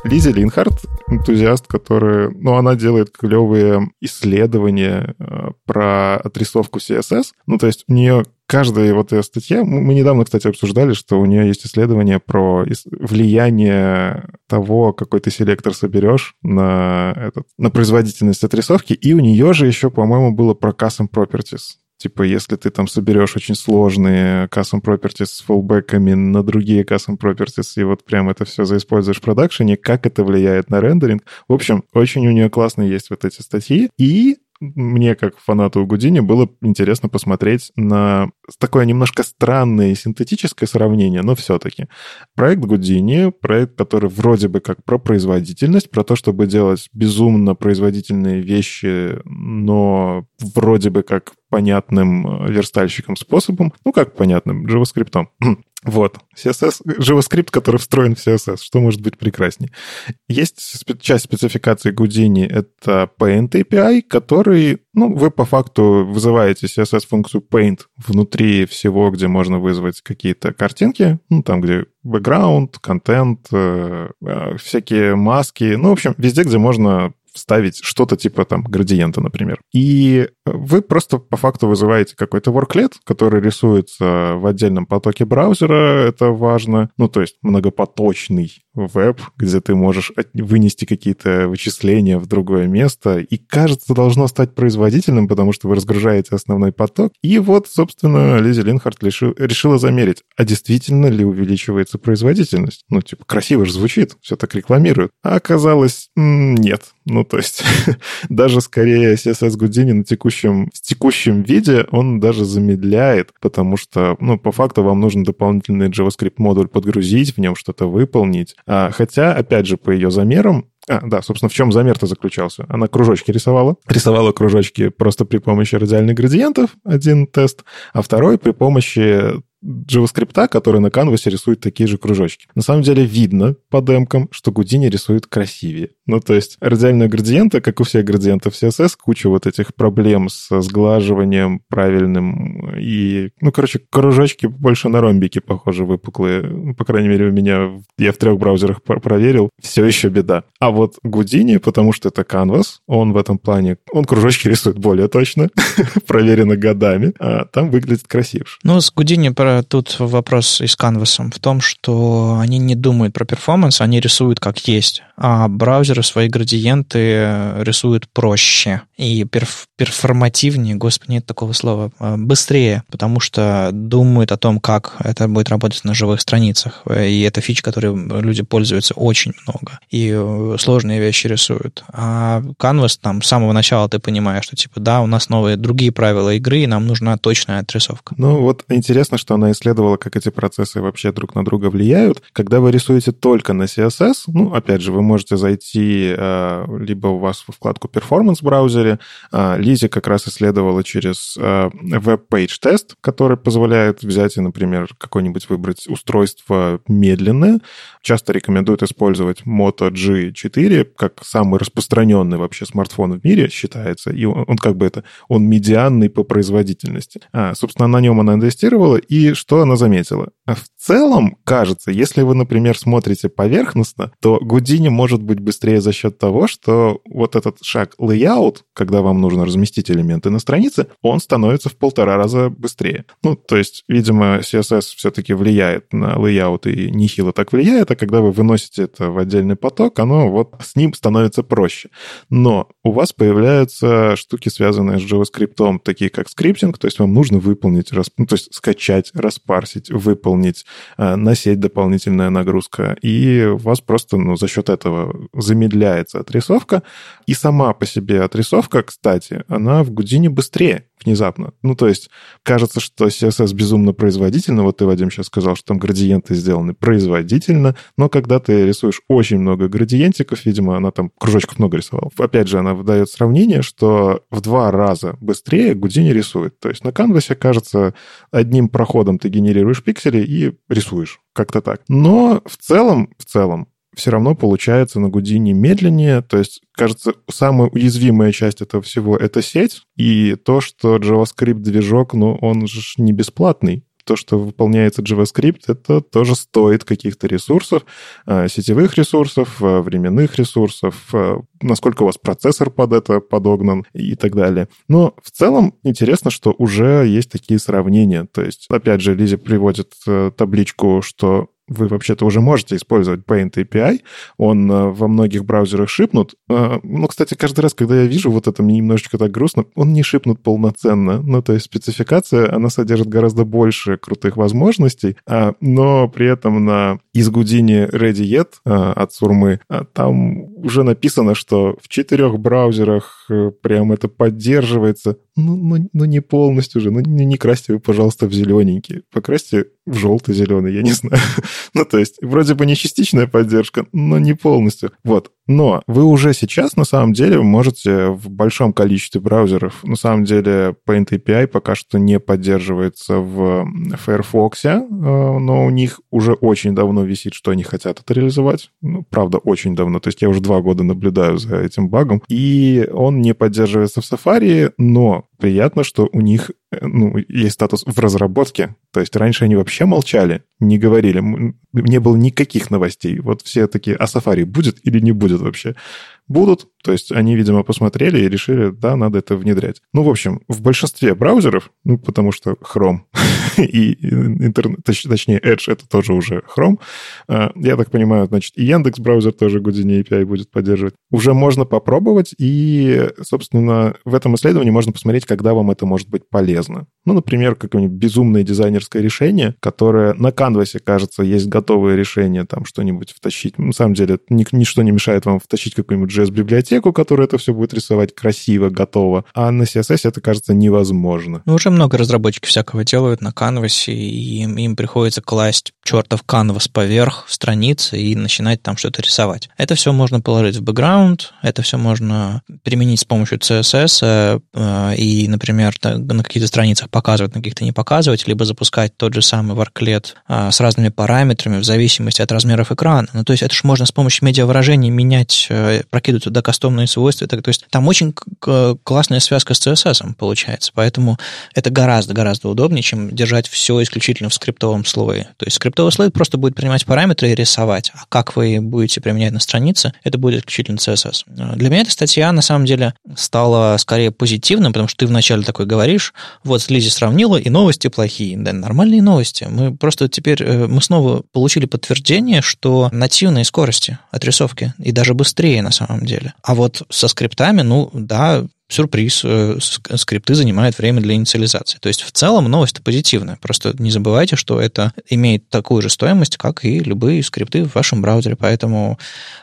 Лизи Линхард, энтузиаст, который, ну, она делает клевые исследования э, про отрисовку CSS. Ну, то есть у нее каждая вот ее статья, мы недавно, кстати, обсуждали, что у нее есть исследование про влияние того, какой ты селектор соберешь на, этот, на производительность отрисовки, и у нее же еще, по-моему, было про custom properties. Типа, если ты там соберешь очень сложные custom properties с фоллбеками на другие custom properties, и вот прям это все заиспользуешь в продакшене, как это влияет на рендеринг. В общем, очень у нее классные есть вот эти статьи. И мне, как фанату Гудини, было интересно посмотреть на такое немножко странное и синтетическое сравнение, но все-таки. Проект Гудини, проект, который вроде бы как про производительность, про то, чтобы делать безумно производительные вещи, но вроде бы как понятным верстальщиком способом. Ну, как понятным? JavaScript. Вот, CSS, JavaScript, который встроен в CSS, что может быть прекраснее. Есть часть спецификации Houdini, это Paint API, который, ну, вы по факту вызываете CSS-функцию Paint внутри всего, где можно вызвать какие-то картинки, ну, там, где бэкграунд, контент, э, всякие маски, ну, в общем, везде, где можно вставить что-то типа там градиента, например. И вы просто по факту вызываете какой-то worklet, который рисуется в отдельном потоке браузера, это важно. Ну, то есть многопоточный веб, где ты можешь вынести какие-то вычисления в другое место. И, кажется, должно стать производительным, потому что вы разгружаете основной поток. И вот, собственно, Лизи Линхард решил, решила замерить, а действительно ли увеличивается производительность? Ну, типа, красиво же звучит, все так рекламируют. А оказалось, нет. Ну, то есть, даже скорее CSS Houdini на текущем, в текущем виде он даже замедляет, потому что, ну, по факту вам нужно дополнительный JavaScript-модуль подгрузить, в нем что-то выполнить. А, хотя, опять же, по ее замерам, а, да, собственно, в чем замер-то заключался? Она кружочки рисовала. Рисовала кружочки просто при помощи радиальных градиентов, один тест, а второй при помощи JavaScript, который на канвасе рисует такие же кружочки. На самом деле видно по демкам, что Гудини рисует красивее. Ну, то есть радиальные градиенты, как у всех градиентов CSS, куча вот этих проблем с сглаживанием правильным и, ну, короче, кружочки больше на ромбики похожи, выпуклые. По крайней мере, у меня, я в трех браузерах проверил, все еще беда. А вот Гудини, потому что это Canvas, он в этом плане, он кружочки рисует более точно, проверено годами, а там выглядит красивше. Ну, с Гудини про тут вопрос и с канвасом в том, что они не думают про перформанс, они рисуют как есть, а браузеры свои градиенты рисуют проще и перф перформативнее, господи, нет такого слова, а быстрее, потому что думают о том, как это будет работать на живых страницах. И это фич, которой люди пользуются очень много. И э, сложные вещи рисуют. А Canvas там с самого начала ты понимаешь, что типа, да, у нас новые другие правила игры, и нам нужна точная отрисовка. Ну вот интересно, что она исследовала, как эти процессы вообще друг на друга влияют. Когда вы рисуете только на CSS, ну, опять же, вы можете зайти э, либо у вас в вкладку Performance в браузере, э, Лизи как раз исследовала через э, Web-Page тест, который позволяет взять и, например, какое-нибудь выбрать устройство медленное. Часто рекомендуют использовать Moto G4 как самый распространенный вообще смартфон в мире считается, и он, он как бы это, он медианный по производительности. А, собственно, на нем она инвестировала, и что она заметила? В целом, кажется, если вы, например, смотрите поверхностно, то Гудини может быть быстрее за счет того, что вот этот шаг layout, когда вам нужно разместить элементы на странице, он становится в полтора раза быстрее. Ну, то есть, видимо, CSS все-таки влияет на layout и нехило так влияет, а когда вы выносите это в отдельный поток, оно вот с ним становится проще. Но у вас появляются штуки, связанные с JavaScript, такие как скриптинг, то есть вам нужно выполнить, ну, то есть скачать, распарсить, выполнить выполнить, э, на сеть дополнительная нагрузка, и у вас просто ну, за счет этого замедляется отрисовка. И сама по себе отрисовка, кстати, она в Гудине быстрее внезапно. Ну, то есть, кажется, что CSS безумно производительно. Вот ты, Вадим, сейчас сказал, что там градиенты сделаны производительно, но когда ты рисуешь очень много градиентиков, видимо, она там кружочков много рисовала. Опять же, она выдает сравнение, что в два раза быстрее Гудини рисует. То есть на канвасе, кажется, одним проходом ты генерируешь пиксели и рисуешь. Как-то так. Но в целом, в целом, все равно получается на Гудине медленнее. То есть, кажется, самая уязвимая часть этого всего — это сеть. И то, что JavaScript-движок, ну, он же не бесплатный то, что выполняется JavaScript, это тоже стоит каких-то ресурсов, э, сетевых ресурсов, э, временных ресурсов, э, насколько у вас процессор под это подогнан и так далее. Но в целом интересно, что уже есть такие сравнения. То есть, опять же, Лизи приводит табличку, что вы вообще-то уже можете использовать Paint API. Он э, во многих браузерах шипнут. Э, ну, кстати, каждый раз, когда я вижу вот это, мне немножечко так грустно, он не шипнут полноценно. Ну, то есть спецификация, она содержит гораздо больше крутых возможностей, а, но при этом на изгудине Ready Yet э, от Сурмы там уже написано, что в четырех браузерах прям это поддерживается. Ну, ну, ну не полностью же. Ну, не, не красьте вы, пожалуйста, в зелененький. Покрасьте в желтый-зеленый, я не знаю. ну, то есть, вроде бы не частичная поддержка, но не полностью. Вот. Но вы уже сейчас, на самом деле, можете в большом количестве браузеров, на самом деле, Paint API пока что не поддерживается в Firefox, э, но у них уже очень давно висит, что они хотят это реализовать. Ну, правда, очень давно. То есть я уже два года наблюдаю за этим багом. И он не поддерживается в Safari, но приятно, что у них э, ну, есть статус в разработке. То есть раньше они вообще молчали, не говорили, не было никаких новостей. Вот все такие, а Safari будет или не будет вообще? Будут, то есть они, видимо, посмотрели и решили, да, надо это внедрять. Ну, в общем, в большинстве браузеров, ну, потому что Chrome и интернет, точнее, Edge это тоже уже Chrome, а, я так понимаю, значит, и Яндекс браузер тоже Houdini API будет поддерживать. Уже можно попробовать, и, собственно, в этом исследовании можно посмотреть, когда вам это может быть полезно. Ну, например, какое-нибудь безумное дизайнерское решение, которое на канвасе, кажется, есть готовое решение, там что-нибудь втащить. На самом деле, ничто не мешает вам втащить какую-нибудь JS-библиотеку, которая это все будет рисовать красиво, готово. А на CSS это, кажется, невозможно. Ну, уже много разработчиков всякого делают на канвасе, и им, им приходится класть чертов канвас поверх страницы и начинать там что-то рисовать. Это все можно положить в бэкграунд, это все можно применить с помощью CSS э, и, например, на каких-то страницах показывать, на каких-то не показывать, либо запускать тот же самый варклет э, с разными параметрами в зависимости от размеров экрана. Ну, то есть это же можно с помощью медиавыражений менять, э, прокидывать туда кастомные свойства. То есть там очень классная связка с CSS получается, поэтому это гораздо-гораздо удобнее, чем держать все исключительно в скриптовом слое. То есть скриптовый слой просто будет принимать параметры и рисовать. А как вы будете применять на странице, это будет исключительно CSS. Для меня эта статья, на самом деле, стала скорее позитивным, потому что ты вначале такой говоришь, вот Лизи сравнила, и новости плохие. Да, нормальные новости. Мы просто теперь, э, мы снова получили подтверждение, что нативные скорости отрисовки, и даже быстрее на самом деле. А вот со скриптами, ну да, сюрприз, э, скрипты занимают время для инициализации. То есть в целом новость позитивная. Просто не забывайте, что это имеет такую же стоимость, как и любые скрипты в вашем браузере. Поэтому,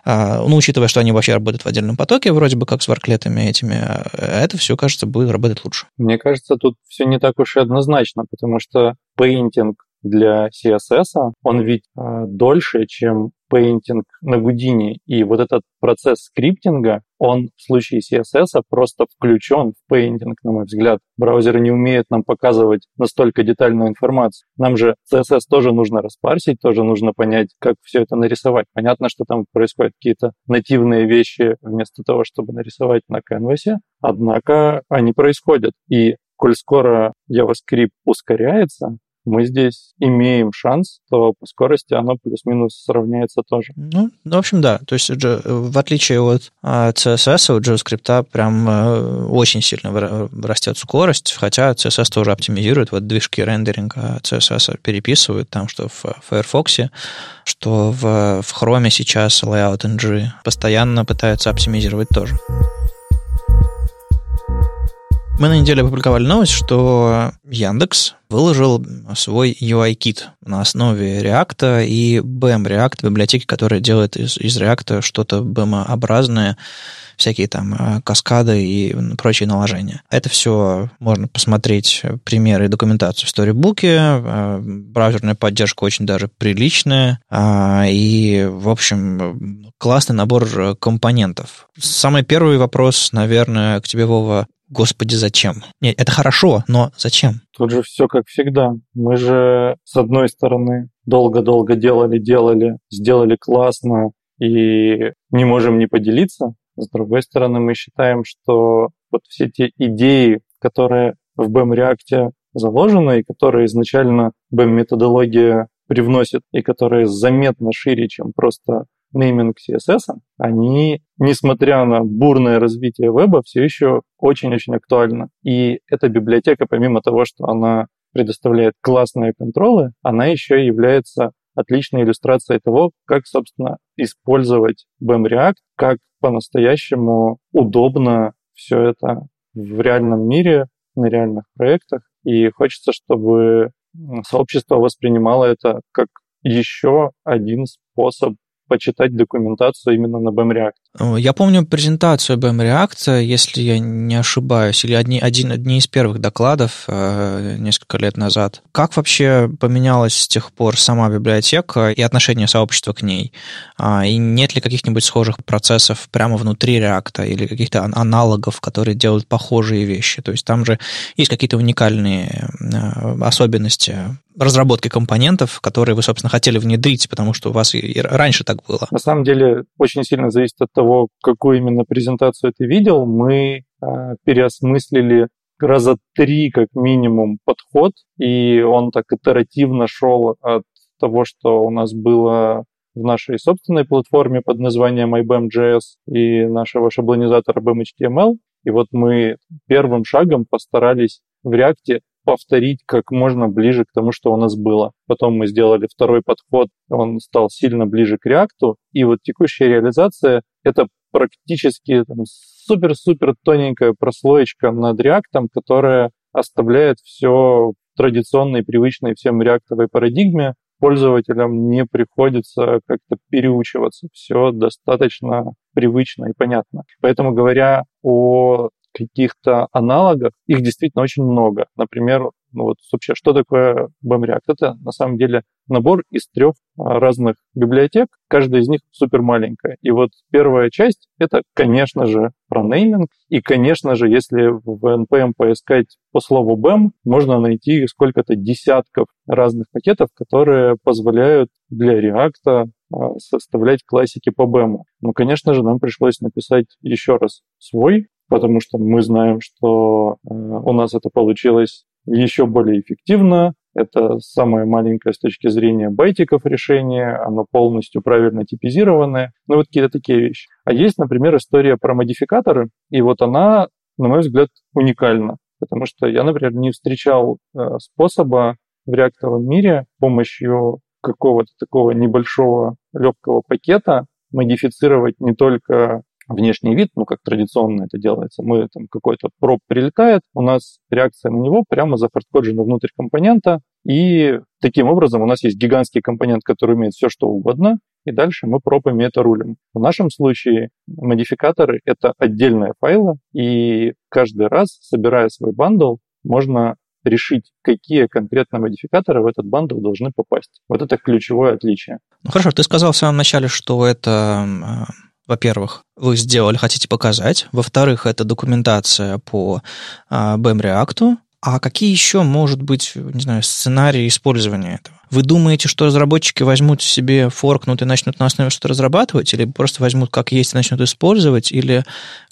а, ну, учитывая, что они вообще работают в отдельном потоке, вроде бы как с worklet ами этими, э, это все, кажется, будет работать лучше. Мне кажется, тут все не так уж и однозначно, потому что painting для CSS, он ведь э, дольше, чем painting на Гудине. И вот этот процесс scripting а, он в случае CSS просто включен в painting, на мой взгляд. Браузеры не умеют нам показывать настолько детальную информацию. Нам же CSS тоже нужно распарсить, тоже нужно понять, как все это нарисовать. Понятно, что там происходят какие-то нативные вещи вместо того, чтобы нарисовать на канвасе, однако они происходят. И коль скоро JavaScript ускоряется, мы здесь имеем шанс, то по скорости оно плюс-минус сравняется тоже. Ну, в общем, да. То есть в отличие от а, CSS, у JavaScript прям э, очень сильно растет скорость, хотя CSS тоже оптимизирует. Вот движки рендеринга CSS переписывают там, что в Firefox, что в, в Chrome сейчас Layout NG постоянно пытаются оптимизировать тоже. Мы на неделе опубликовали новость, что Яндекс выложил свой UI-кит на основе React и BM React, библиотеки, которая делает из, из React что-то BM-образное, всякие там э, каскады и прочие наложения. Это все можно посмотреть примеры и документацию в сторибуке. Э, браузерная поддержка очень даже приличная. А, и, в общем, классный набор компонентов. Самый первый вопрос, наверное, к тебе, Вова. Господи, зачем? Нет, это хорошо, но зачем? Тут же все как всегда. Мы же, с одной стороны, долго-долго делали, делали, сделали классно и не можем не поделиться. С другой стороны, мы считаем, что вот все те идеи, которые в BEM React заложены и которые изначально BEM методология привносит и которые заметно шире, чем просто нейминг CSS, они, несмотря на бурное развитие веба, все еще очень-очень актуальны. И эта библиотека, помимо того, что она предоставляет классные контролы, она еще является отличной иллюстрацией того, как, собственно, использовать BEM React, как по-настоящему удобно все это в реальном мире, на реальных проектах. И хочется, чтобы сообщество воспринимало это как еще один способ почитать документацию именно на BEM React. Я помню презентацию BEM React, если я не ошибаюсь, или одни, один, одни из первых докладов э, несколько лет назад. Как вообще поменялась с тех пор сама библиотека и отношение сообщества к ней? А, и нет ли каких-нибудь схожих процессов прямо внутри React или каких-то аналогов, которые делают похожие вещи? То есть там же есть какие-то уникальные э, особенности разработки компонентов, которые вы, собственно, хотели внедрить, потому что у вас и раньше так было? На самом деле, очень сильно зависит от того, какую именно презентацию ты видел. Мы э, переосмыслили раза три как минимум подход, и он так итеративно шел от того, что у нас было в нашей собственной платформе под названием IBM.js и нашего шаблонизатора BMHTML. И вот мы первым шагом постарались в React повторить как можно ближе к тому, что у нас было. Потом мы сделали второй подход, он стал сильно ближе к React, и вот текущая реализация — это практически супер-супер тоненькая прослоечка над React, которая оставляет все традиционной, привычной всем реактовой парадигме. Пользователям не приходится как-то переучиваться. Все достаточно привычно и понятно. Поэтому, говоря о каких-то аналогов, их действительно очень много. Например, ну вот вообще, что такое BEM React? Это на самом деле набор из трех а, разных библиотек, каждая из них супер маленькая. И вот первая часть — это, конечно же, про нейминг. И, конечно же, если в NPM поискать по слову BEM, можно найти сколько-то десятков разных пакетов, которые позволяют для React а, составлять классики по BEM. Ну, конечно же, нам пришлось написать еще раз свой потому что мы знаем, что э, у нас это получилось еще более эффективно. Это самое маленькое с точки зрения байтиков решение, оно полностью правильно типизированное. Ну, вот какие-то такие вещи. А есть, например, история про модификаторы, и вот она, на мой взгляд, уникальна. Потому что я, например, не встречал э, способа в реактовом мире с помощью какого-то такого небольшого легкого пакета модифицировать не только внешний вид, ну, как традиционно это делается. Мы там какой-то проб прилетает, у нас реакция на него прямо зафорткоджена внутрь компонента, и таким образом у нас есть гигантский компонент, который умеет все, что угодно, и дальше мы пропами это рулим. В нашем случае модификаторы — это отдельные файлы, и каждый раз, собирая свой bundle, можно решить, какие конкретно модификаторы в этот bundle должны попасть. Вот это ключевое отличие. Ну хорошо, ты сказал в самом начале, что это во-первых, вы сделали, хотите показать. Во-вторых, это документация по а, BEM React. А какие еще, может быть, не знаю, сценарии использования этого? Вы думаете, что разработчики возьмут себе, форкнут и начнут на основе что-то разрабатывать, или просто возьмут как есть и начнут использовать, или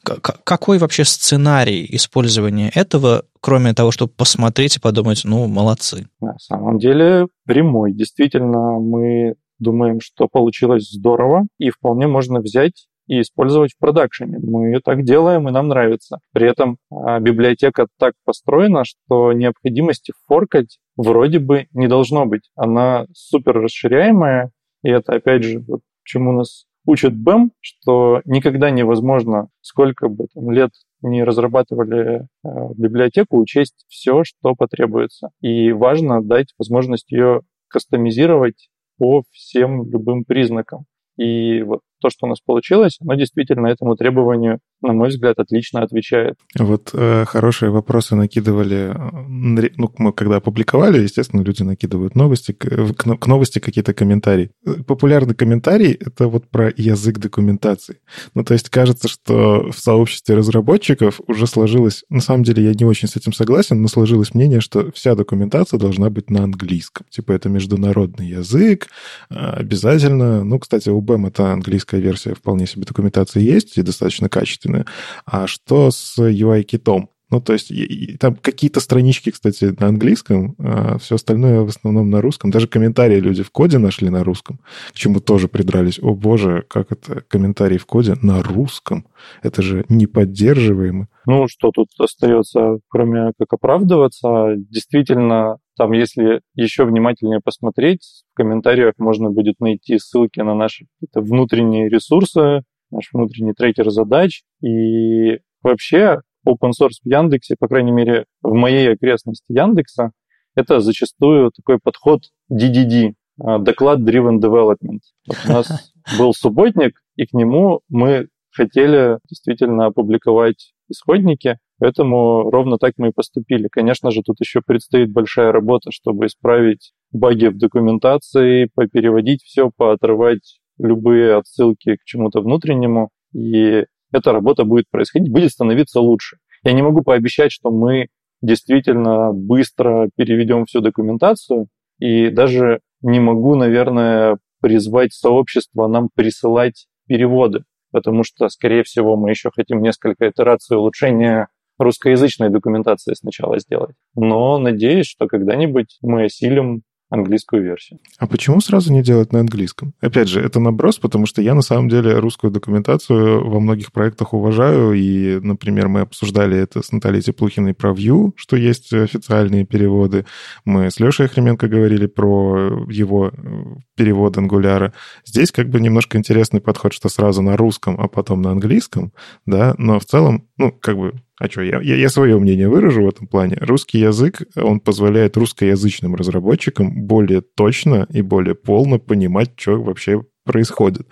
какой вообще сценарий использования этого, кроме того, чтобы посмотреть и подумать, ну, молодцы? На самом деле прямой. Действительно, мы думаем, что получилось здорово, и вполне можно взять и использовать в продакшене. Мы так делаем, и нам нравится. При этом а, библиотека так построена, что необходимости форкать вроде бы не должно быть. Она супер расширяемая, и это, опять же, вот чему нас учит BEM, что никогда невозможно, сколько бы там, лет не разрабатывали э, библиотеку, учесть все, что потребуется. И важно дать возможность ее кастомизировать по всем любым признакам. И вот то, что у нас получилось, оно действительно этому требованию, на мой взгляд, отлично отвечает. Вот э, хорошие вопросы накидывали, э, ну, мы когда опубликовали, естественно, люди накидывают новости, к, к новости какие-то комментарии. Популярный комментарий — это вот про язык документации. Ну, то есть кажется, что в сообществе разработчиков уже сложилось, на самом деле я не очень с этим согласен, но сложилось мнение, что вся документация должна быть на английском. Типа это международный язык, обязательно. Ну, кстати, у BEM это английский английская версия вполне себе документации есть и достаточно качественная. А что с UI-китом? Ну, то есть и, и, там какие-то странички, кстати, на английском, а все остальное в основном на русском. Даже комментарии люди в коде нашли на русском, к чему тоже придрались. О боже, как это комментарии в коде на русском? Это же неподдерживаемо. Ну, что тут остается, кроме как оправдываться? Действительно, там, если еще внимательнее посмотреть, в комментариях можно будет найти ссылки на наши внутренние ресурсы, наш внутренний трекер задач. И вообще open source в Яндексе, по крайней мере, в моей окрестности Яндекса, это зачастую такой подход DDD, а, доклад Driven Development. Вот у нас был субботник, и к нему мы хотели действительно опубликовать исходники, поэтому ровно так мы и поступили. Конечно же, тут еще предстоит большая работа, чтобы исправить баги в документации, попереводить все, поотрывать любые отсылки к чему-то внутреннему, и эта работа будет происходить, будет становиться лучше. Я не могу пообещать, что мы действительно быстро переведем всю документацию, и даже не могу, наверное, призвать сообщество нам присылать переводы потому что, скорее всего, мы еще хотим несколько итераций улучшения русскоязычной документации сначала сделать. Но надеюсь, что когда-нибудь мы осилим английскую версию. А почему сразу не делать на английском? Опять же, это наброс, потому что я на самом деле русскую документацию во многих проектах уважаю, и, например, мы обсуждали это с Натальей Теплухиной про Vue, что есть официальные переводы. Мы с Лешей Охременко говорили про его э, перевод ангуляра. Здесь как бы немножко интересный подход, что сразу на русском, а потом на английском, да, но в целом, ну, как бы а что, я, я, я свое мнение выражу в этом плане. Русский язык, он позволяет русскоязычным разработчикам более точно и более полно понимать, что вообще происходит.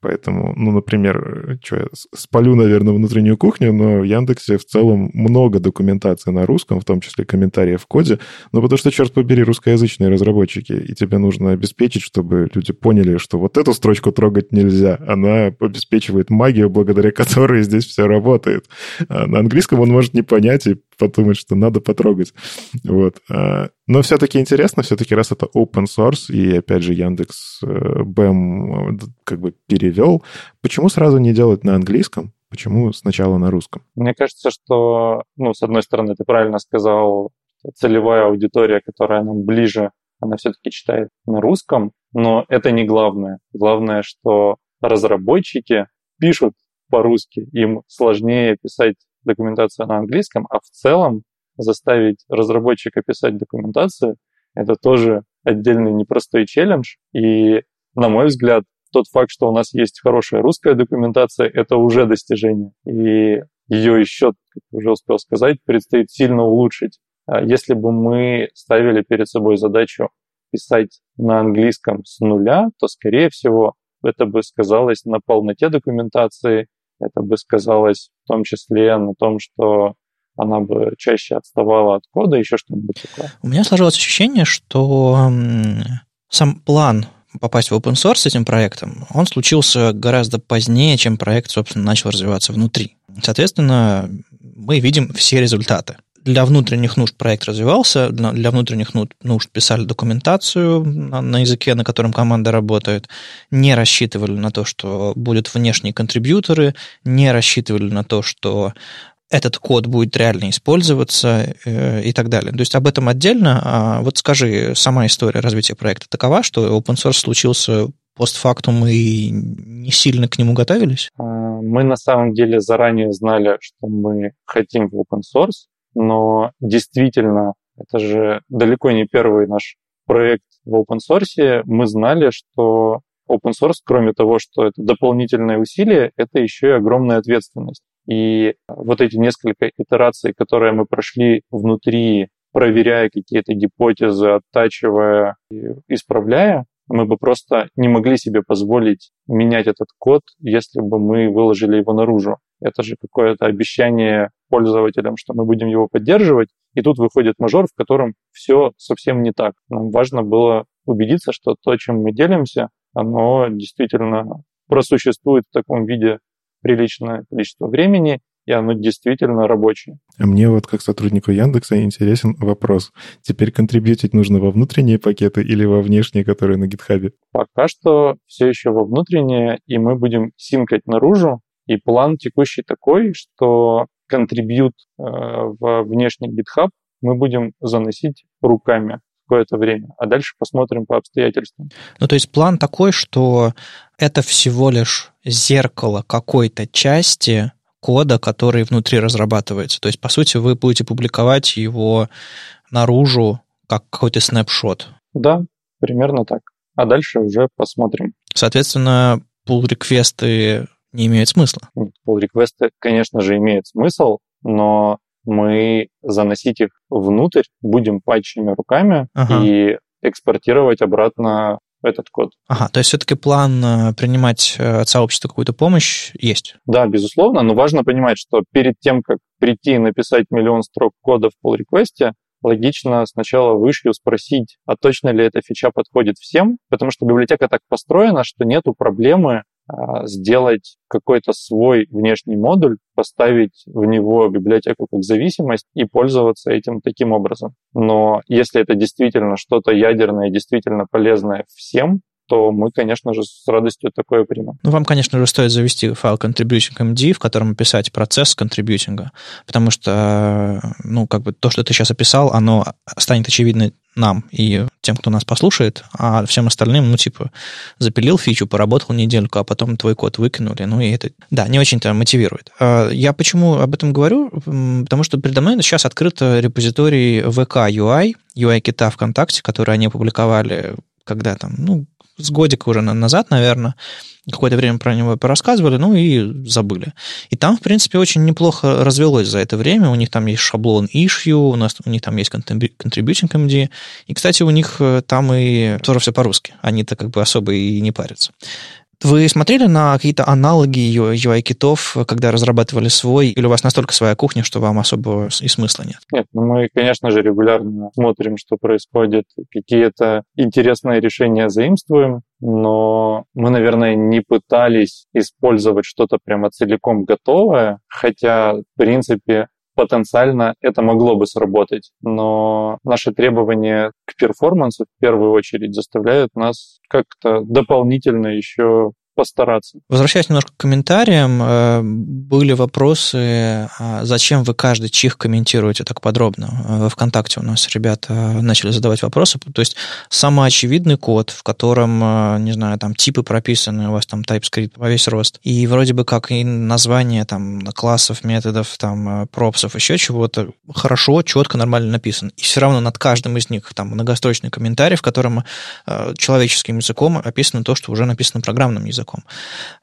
Поэтому, ну, например, что я спалю, наверное, внутреннюю кухню, но в Яндексе в целом много документации на русском, в том числе комментариев в коде, ну, потому что, черт побери, русскоязычные разработчики, и тебе нужно обеспечить, чтобы люди поняли, что вот эту строчку трогать нельзя, она обеспечивает магию, благодаря которой здесь все работает. А на английском он может не понять и подумать, что надо потрогать. Вот. Но все-таки интересно, все-таки раз это open source, и опять же Яндекс BEM э, как бы перевел, почему сразу не делать на английском? Почему сначала на русском? Мне кажется, что, ну, с одной стороны, ты правильно сказал, целевая аудитория, которая нам ближе, она все-таки читает на русском, но это не главное. Главное, что разработчики пишут по-русски, им сложнее писать документацию на английском, а в целом заставить разработчика писать документацию, это тоже отдельный непростой челлендж. И, на мой взгляд, тот факт, что у нас есть хорошая русская документация, это уже достижение. И ее еще, как уже успел сказать, предстоит сильно улучшить. А если бы мы ставили перед собой задачу писать на английском с нуля, то, скорее всего, это бы сказалось на полноте документации, это бы сказалось в том числе на том, что она бы чаще отставала от кода, еще что-нибудь такое. У меня сложилось ощущение, что сам план попасть в open source с этим проектом, он случился гораздо позднее, чем проект, собственно, начал развиваться внутри. Соответственно, мы видим все результаты для внутренних нужд проект развивался, для внутренних нужд писали документацию на языке, на котором команда работает, не рассчитывали на то, что будут внешние контрибьюторы, не рассчитывали на то, что этот код будет реально использоваться э, и так далее. То есть об этом отдельно. А вот скажи, сама история развития проекта такова, что open source случился постфактум и не сильно к нему готовились? А, мы на самом деле заранее знали, что мы хотим в open source, но действительно, это же далеко не первый наш проект в open source. Мы знали, что open source, кроме того, что это дополнительное усилие, это еще и огромная ответственность. И вот эти несколько итераций, которые мы прошли внутри, проверяя какие-то гипотезы, оттачивая исправляя, мы бы просто не могли себе позволить менять этот код, если бы мы выложили его наружу. Это же какое-то обещание пользователям, что мы будем его поддерживать. И тут выходит мажор, в котором все совсем не так. Нам важно было убедиться, что то, чем мы делимся, оно действительно просуществует в таком виде приличное количество времени, и оно действительно рабочее. А мне вот как сотруднику Яндекса интересен вопрос. Теперь контрибьютить нужно во внутренние пакеты или во внешние, которые на гитхабе? Пока что все еще во внутренние, и мы будем синкать наружу. И план текущий такой, что контрибьют э, во внешний GitHub мы будем заносить руками какое-то время, а дальше посмотрим по обстоятельствам. Ну, то есть план такой, что это всего лишь зеркало какой-то части кода, который внутри разрабатывается. То есть, по сути, вы будете публиковать его наружу как какой-то снапшот. Да, примерно так. А дальше уже посмотрим. Соответственно, pull-реквесты не имеют смысла. Pull-реквесты, конечно же, имеют смысл, но мы заносить их внутрь будем патчами руками ага. и экспортировать обратно этот код. Ага, то есть все-таки план э, принимать э, от сообщества какую-то помощь есть? Да, безусловно, но важно понимать, что перед тем, как прийти и написать миллион строк кода в pull реквесте логично сначала вышью спросить, а точно ли эта фича подходит всем, потому что библиотека так построена, что нету проблемы сделать какой-то свой внешний модуль, поставить в него библиотеку как зависимость и пользоваться этим таким образом. Но если это действительно что-то ядерное, действительно полезное всем, то мы, конечно же, с радостью такое примем. Ну, вам, конечно же, стоит завести файл contributing.md, в котором описать процесс контрибьютинга, потому что, ну, как бы то, что ты сейчас описал, оно станет очевидно нам и тем, кто нас послушает, а всем остальным, ну, типа, запилил фичу, поработал недельку, а потом твой код выкинули, ну, и это, да, не очень-то мотивирует. А я почему об этом говорю? Потому что передо мной сейчас открыт репозиторий VK UI, UI-кита ВКонтакте, который они опубликовали когда там, ну, с годика уже назад, наверное, какое-то время про него порассказывали, ну и забыли. И там, в принципе, очень неплохо развелось за это время. У них там есть шаблон issue, у, нас, у них там есть contributing MD. И, кстати, у них э, там и тоже все по-русски. Они-то как бы особо и не парятся. Вы смотрели на какие-то аналоги UI-китов, когда разрабатывали свой, или у вас настолько своя кухня, что вам особо и смысла нет? Нет, ну мы, конечно же, регулярно смотрим, что происходит, какие-то интересные решения заимствуем, но мы, наверное, не пытались использовать что-то прямо целиком готовое, хотя, в принципе, потенциально это могло бы сработать, но наши требования к перформансу в первую очередь заставляют нас как-то дополнительно еще постараться. Возвращаясь немножко к комментариям, э, были вопросы, а зачем вы каждый чих комментируете так подробно? Э, во ВКонтакте у нас ребята начали задавать вопросы. То есть самый очевидный код, в котором, э, не знаю, там типы прописаны, у вас там TypeScript во весь рост, и вроде бы как и название там классов, методов, там пропсов, еще чего-то хорошо, четко, нормально написан. И все равно над каждым из них там многострочный комментарий, в котором человеческим языком описано то, что уже написано программным языком языком.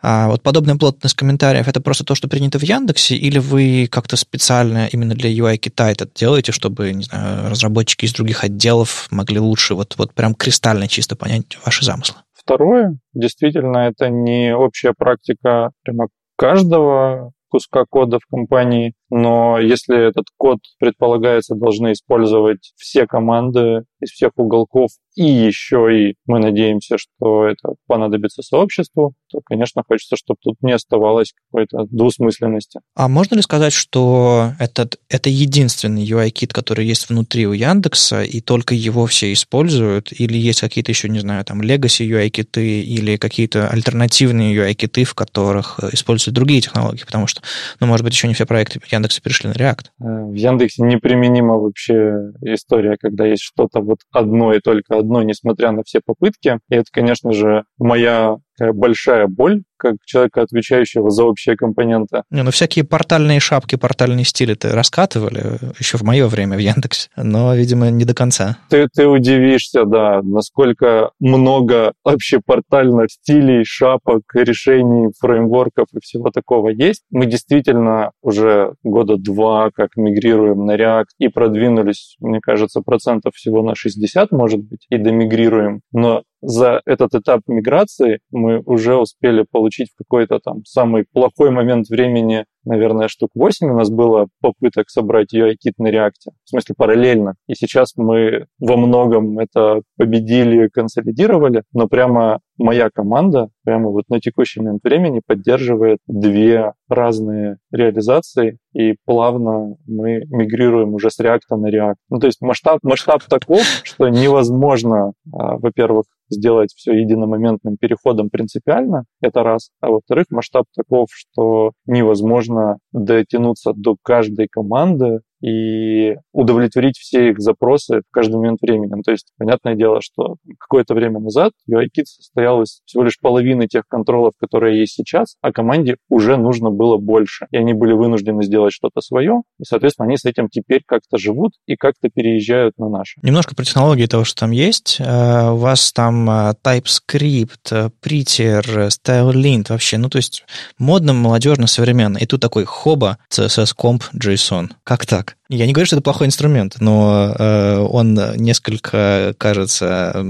А вот подобная плотность комментариев это просто то, что принято в Яндексе, или вы как-то специально именно для UI Китая это делаете, чтобы, не знаю, разработчики из других отделов могли лучше вот, вот прям кристально чисто понять ваши замыслы? Второе, действительно, это не общая практика прямо каждого куска кода в компании, но если этот код, предполагается, должны использовать все команды из всех уголков, и еще и мы надеемся, что это понадобится сообществу, то, конечно, хочется, чтобы тут не оставалось какой-то двусмысленности. А можно ли сказать, что этот, это единственный UI-кит, который есть внутри у Яндекса, и только его все используют? Или есть какие-то еще, не знаю, там, legacy UI-киты или какие-то альтернативные UI-киты, в которых используют другие технологии? Потому что, ну, может быть, еще не все проекты Яндекса перешли на React. Э, в Яндексе неприменима вообще история, когда есть что-то вот одно и только одно, несмотря на все попытки. И это, конечно же, моя такая большая боль, как человека, отвечающего за общие компоненты. Не, ну всякие портальные шапки, портальные стили-то раскатывали еще в мое время в Яндексе, но, видимо, не до конца. Ты, ты удивишься, да, насколько много вообще портальных стилей, шапок, решений, фреймворков и всего такого есть. Мы действительно уже года два как мигрируем на React и продвинулись, мне кажется, процентов всего на 60, может быть, и домигрируем. Но за этот этап миграции мы уже успели получить в какой-то там самый плохой момент времени наверное, штук 8 у нас было попыток собрать UI-кит на React, в смысле параллельно. И сейчас мы во многом это победили, консолидировали, но прямо моя команда прямо вот на текущий момент времени поддерживает две разные реализации, и плавно мы мигрируем уже с React на React. Ну, то есть масштаб, масштаб таков, что невозможно, а, во-первых, сделать все единомоментным переходом принципиально, это раз. А во-вторых, масштаб таков, что невозможно дотянуться до каждой команды и удовлетворить все их запросы в каждый момент времени. То есть, понятное дело, что какое-то время назад UIKit состоял из всего лишь половины тех контролов, которые есть сейчас, а команде уже нужно было больше. И они были вынуждены сделать что-то свое, и, соответственно, они с этим теперь как-то живут и как-то переезжают на наши. Немножко про технологии того, что там есть. Э, у вас там э, TypeScript, э, Prettier, StyleLint вообще, ну, то есть модно, молодежно, современно. И тут такой хоба, CSS Comp, JSON. Как так? Я не говорю, что это плохой инструмент, но э, он несколько, кажется,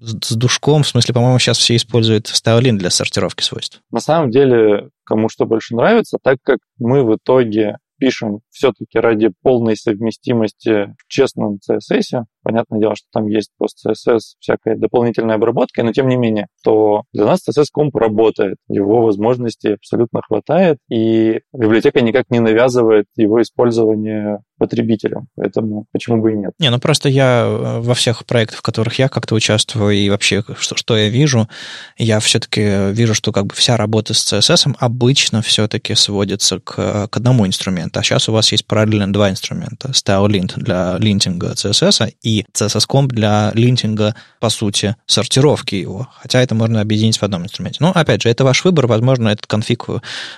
с душком. В смысле, по-моему, сейчас все используют Stylin для сортировки свойств. На самом деле, кому что больше нравится, так как мы в итоге пишем все-таки ради полной совместимости в честном CSS, Понятное дело, что там есть пост-CSS, всякая дополнительная обработка, но тем не менее, то для нас CSS комп работает, его возможностей абсолютно хватает, и библиотека никак не навязывает его использование потребителям, поэтому почему бы и нет. Не, ну просто я э, во всех проектах, в которых я как-то участвую, и вообще, что, что я вижу, я все-таки вижу, что как бы вся работа с CSS обычно все-таки сводится к, к одному инструменту, а сейчас у вас есть параллельно два инструмента. StyleLint для линтинга CSS и CSS-комп для линтинга, по сути, сортировки его. Хотя это можно объединить в одном инструменте. Но, опять же, это ваш выбор. Возможно, этот конфиг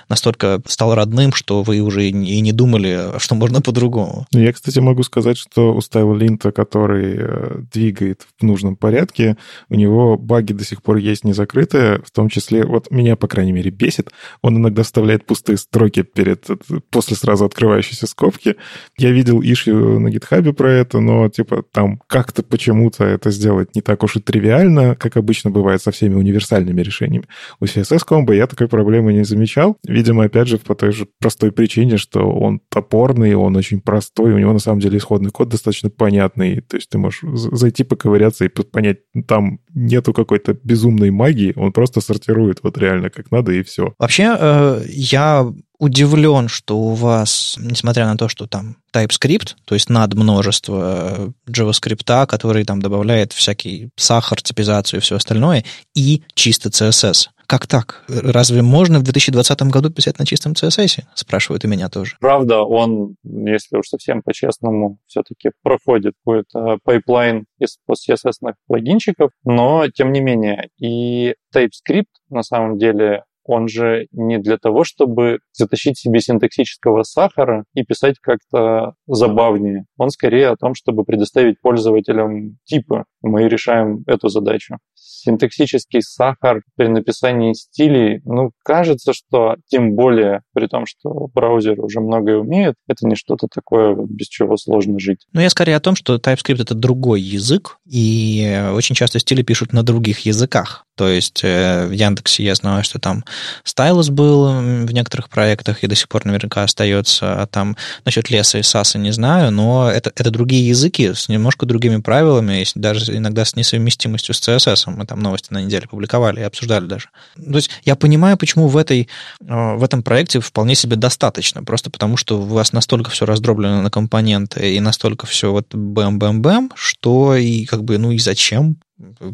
настолько стал родным, что вы уже и не думали, что можно по-другому. Я, кстати, могу сказать, что у StyleLint, который э, двигает в нужном порядке, у него баги до сих пор есть не закрытые, в том числе, вот меня, по крайней мере, бесит. Он иногда вставляет пустые строки перед, после сразу открывающейся скобки. Я видел ишью на гитхабе про это, но, типа, там как-то почему-то это сделать не так уж и тривиально, как обычно бывает со всеми универсальными решениями. У CSS Combo я такой проблемы не замечал. Видимо, опять же, по той же простой причине, что он топорный, он очень простой, у него на самом деле исходный код достаточно понятный. То есть ты можешь зайти поковыряться и понять, там нету какой-то безумной магии, он просто сортирует вот реально как надо и все. Вообще, э, я удивлен, что у вас, несмотря на то, что там TypeScript, то есть над множество JavaScript, который там добавляет всякий сахар, типизацию и все остальное, и чисто CSS. Как так? Разве можно в 2020 году писать на чистом CSS? Спрашивают и меня тоже. Правда, он, если уж совсем по-честному, все-таки проходит какой-то pipeline из CSS плагинчиков, но тем не менее и TypeScript на самом деле он же не для того, чтобы затащить себе синтаксического сахара и писать как-то забавнее. Он скорее о том, чтобы предоставить пользователям типы. Мы решаем эту задачу. Синтаксический сахар при написании стилей, ну, кажется, что тем более, при том, что браузер уже многое умеет, это не что-то такое, без чего сложно жить. Ну, я скорее о том, что TypeScript — это другой язык, и очень часто стили пишут на других языках. То есть э, в Яндексе я знаю, что там Stylus был в некоторых проектах и до сих пор наверняка остается. А там насчет Less а и Sass а не знаю, но это, это другие языки с немножко другими правилами, даже иногда с несовместимостью с CSS. Мы там новости на неделе публиковали и обсуждали даже. То есть я понимаю, почему в, этой, э, в этом проекте вполне себе достаточно, просто потому что у вас настолько все раздроблено на компоненты и настолько все вот бэм-бэм-бэм, что и как бы, ну и зачем?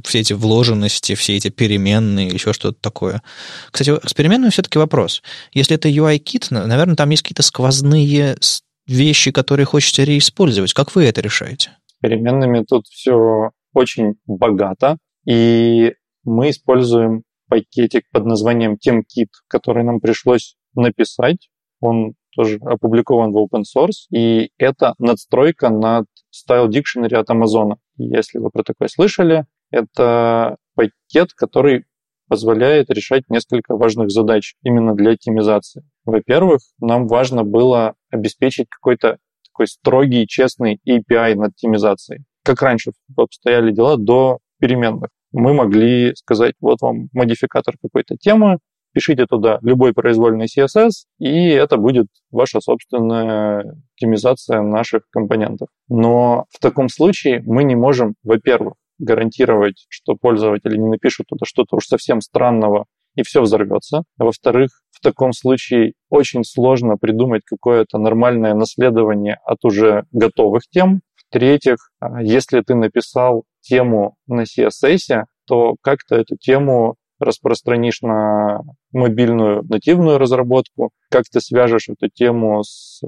все эти вложенности, все эти переменные, еще что-то такое. Кстати, с переменными все-таки вопрос. Если это UI-кит, наверное, там есть какие-то сквозные вещи, которые хочется реиспользовать. Как вы это решаете? Переменными тут все очень богато, и мы используем пакетик под названием TemKit, который нам пришлось написать. Он тоже опубликован в open source, и это надстройка над Style Dictionary от Amazon. Если вы про такое слышали, это пакет, который позволяет решать несколько важных задач именно для оптимизации. Во-первых, нам важно было обеспечить какой-то такой строгий, честный API над оптимизацией. Как раньше обстояли дела до переменных. Мы могли сказать, вот вам модификатор какой-то темы, пишите туда любой произвольный CSS, и это будет ваша собственная оптимизация наших компонентов. Но в таком случае мы не можем, во-первых, гарантировать, что пользователи не напишут туда что-то уж совсем странного, и все взорвется. А во-вторых, в таком случае очень сложно придумать какое-то нормальное наследование от уже готовых тем. В-третьих, а, если ты написал тему на CSS, то как-то эту тему распространишь на мобильную нативную разработку, как ты свяжешь эту тему с э,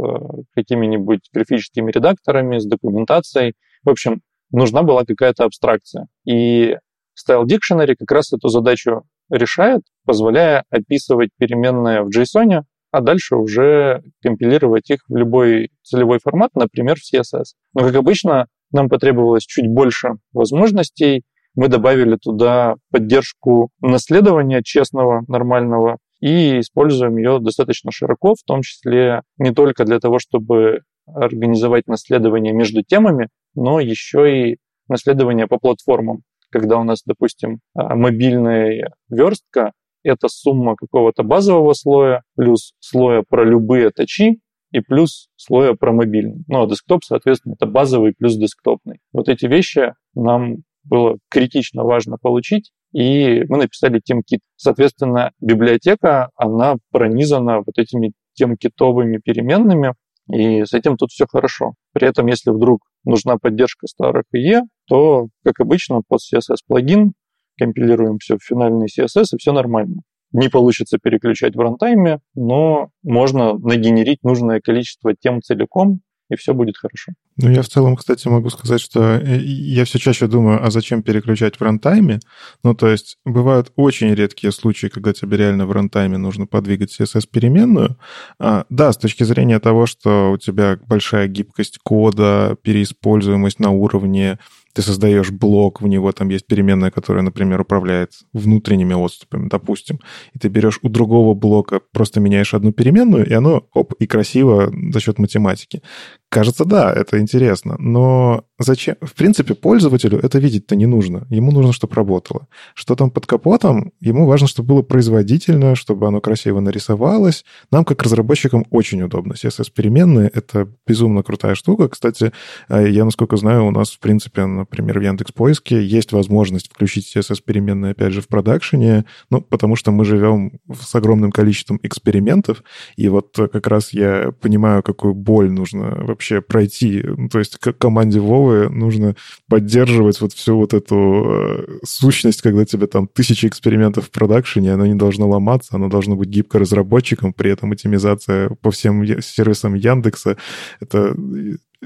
какими-нибудь графическими редакторами, с документацией. В общем, нужна была какая-то абстракция. И Style Dictionary как раз эту задачу решает, позволяя описывать переменные в JSON, а дальше уже компилировать их в любой целевой формат, например, в CSS. Но, как обычно, нам потребовалось чуть больше возможностей. Мы добавили туда поддержку наследования честного, нормального, и используем ее достаточно широко, в том числе не только для того, чтобы организовать наследование между темами, но еще и наследование по платформам. Когда у нас, допустим, а, мобильная верстка, это сумма какого-то базового слоя плюс слоя про любые тачи и плюс слоя про мобильный. Ну, а десктоп, соответственно, это базовый плюс десктопный. Вот эти вещи нам было критично важно получить, и мы написали темкит. Соответственно, библиотека, она пронизана вот этими темкитовыми переменными, и с этим тут все хорошо. При этом, если вдруг нужна поддержка старых IE, то, как обычно, под CSS-плагин компилируем все в финальный CSS, и все нормально. Не получится переключать в рантайме, но можно нагенерить нужное количество тем целиком, и все будет хорошо. Ну, я в целом, кстати, могу сказать, что э, я все чаще думаю, а зачем переключать в рантайме? Ну, то есть бывают очень редкие случаи, когда тебе реально в рантайме нужно подвигать CSS-переменную. А, да, с точки зрения того, что у тебя большая гибкость кода, переиспользуемость на уровне ты создаешь блок, в него там есть переменная, которая, например, управляет внутренними отступами, допустим, и ты берешь у другого блока, просто меняешь одну переменную, и оно, оп, и красиво за счет математики. Кажется, да, это интересно, но зачем? В принципе, пользователю это видеть-то не нужно. Ему нужно, чтобы работало. Что там под капотом, ему важно, чтобы было производительно, чтобы оно красиво нарисовалось. Нам, как разработчикам, очень удобно. CSS-переменные — это безумно крутая штука. Кстати, э, я, насколько знаю, у нас, в принципе, например, в Яндекс Поиске есть возможность включить CSS-переменные, опять же, в продакшене, ну, потому что мы живем с огромным количеством экспериментов, и вот как раз я понимаю, какую боль нужно вообще пройти. Ну, то есть команде Вовы нужно поддерживать вот всю вот эту э, сущность, когда тебе там тысячи экспериментов в продакшене, оно не должно ломаться, оно должно быть гибко разработчиком, при этом оптимизация по всем сервисам Яндекса. Это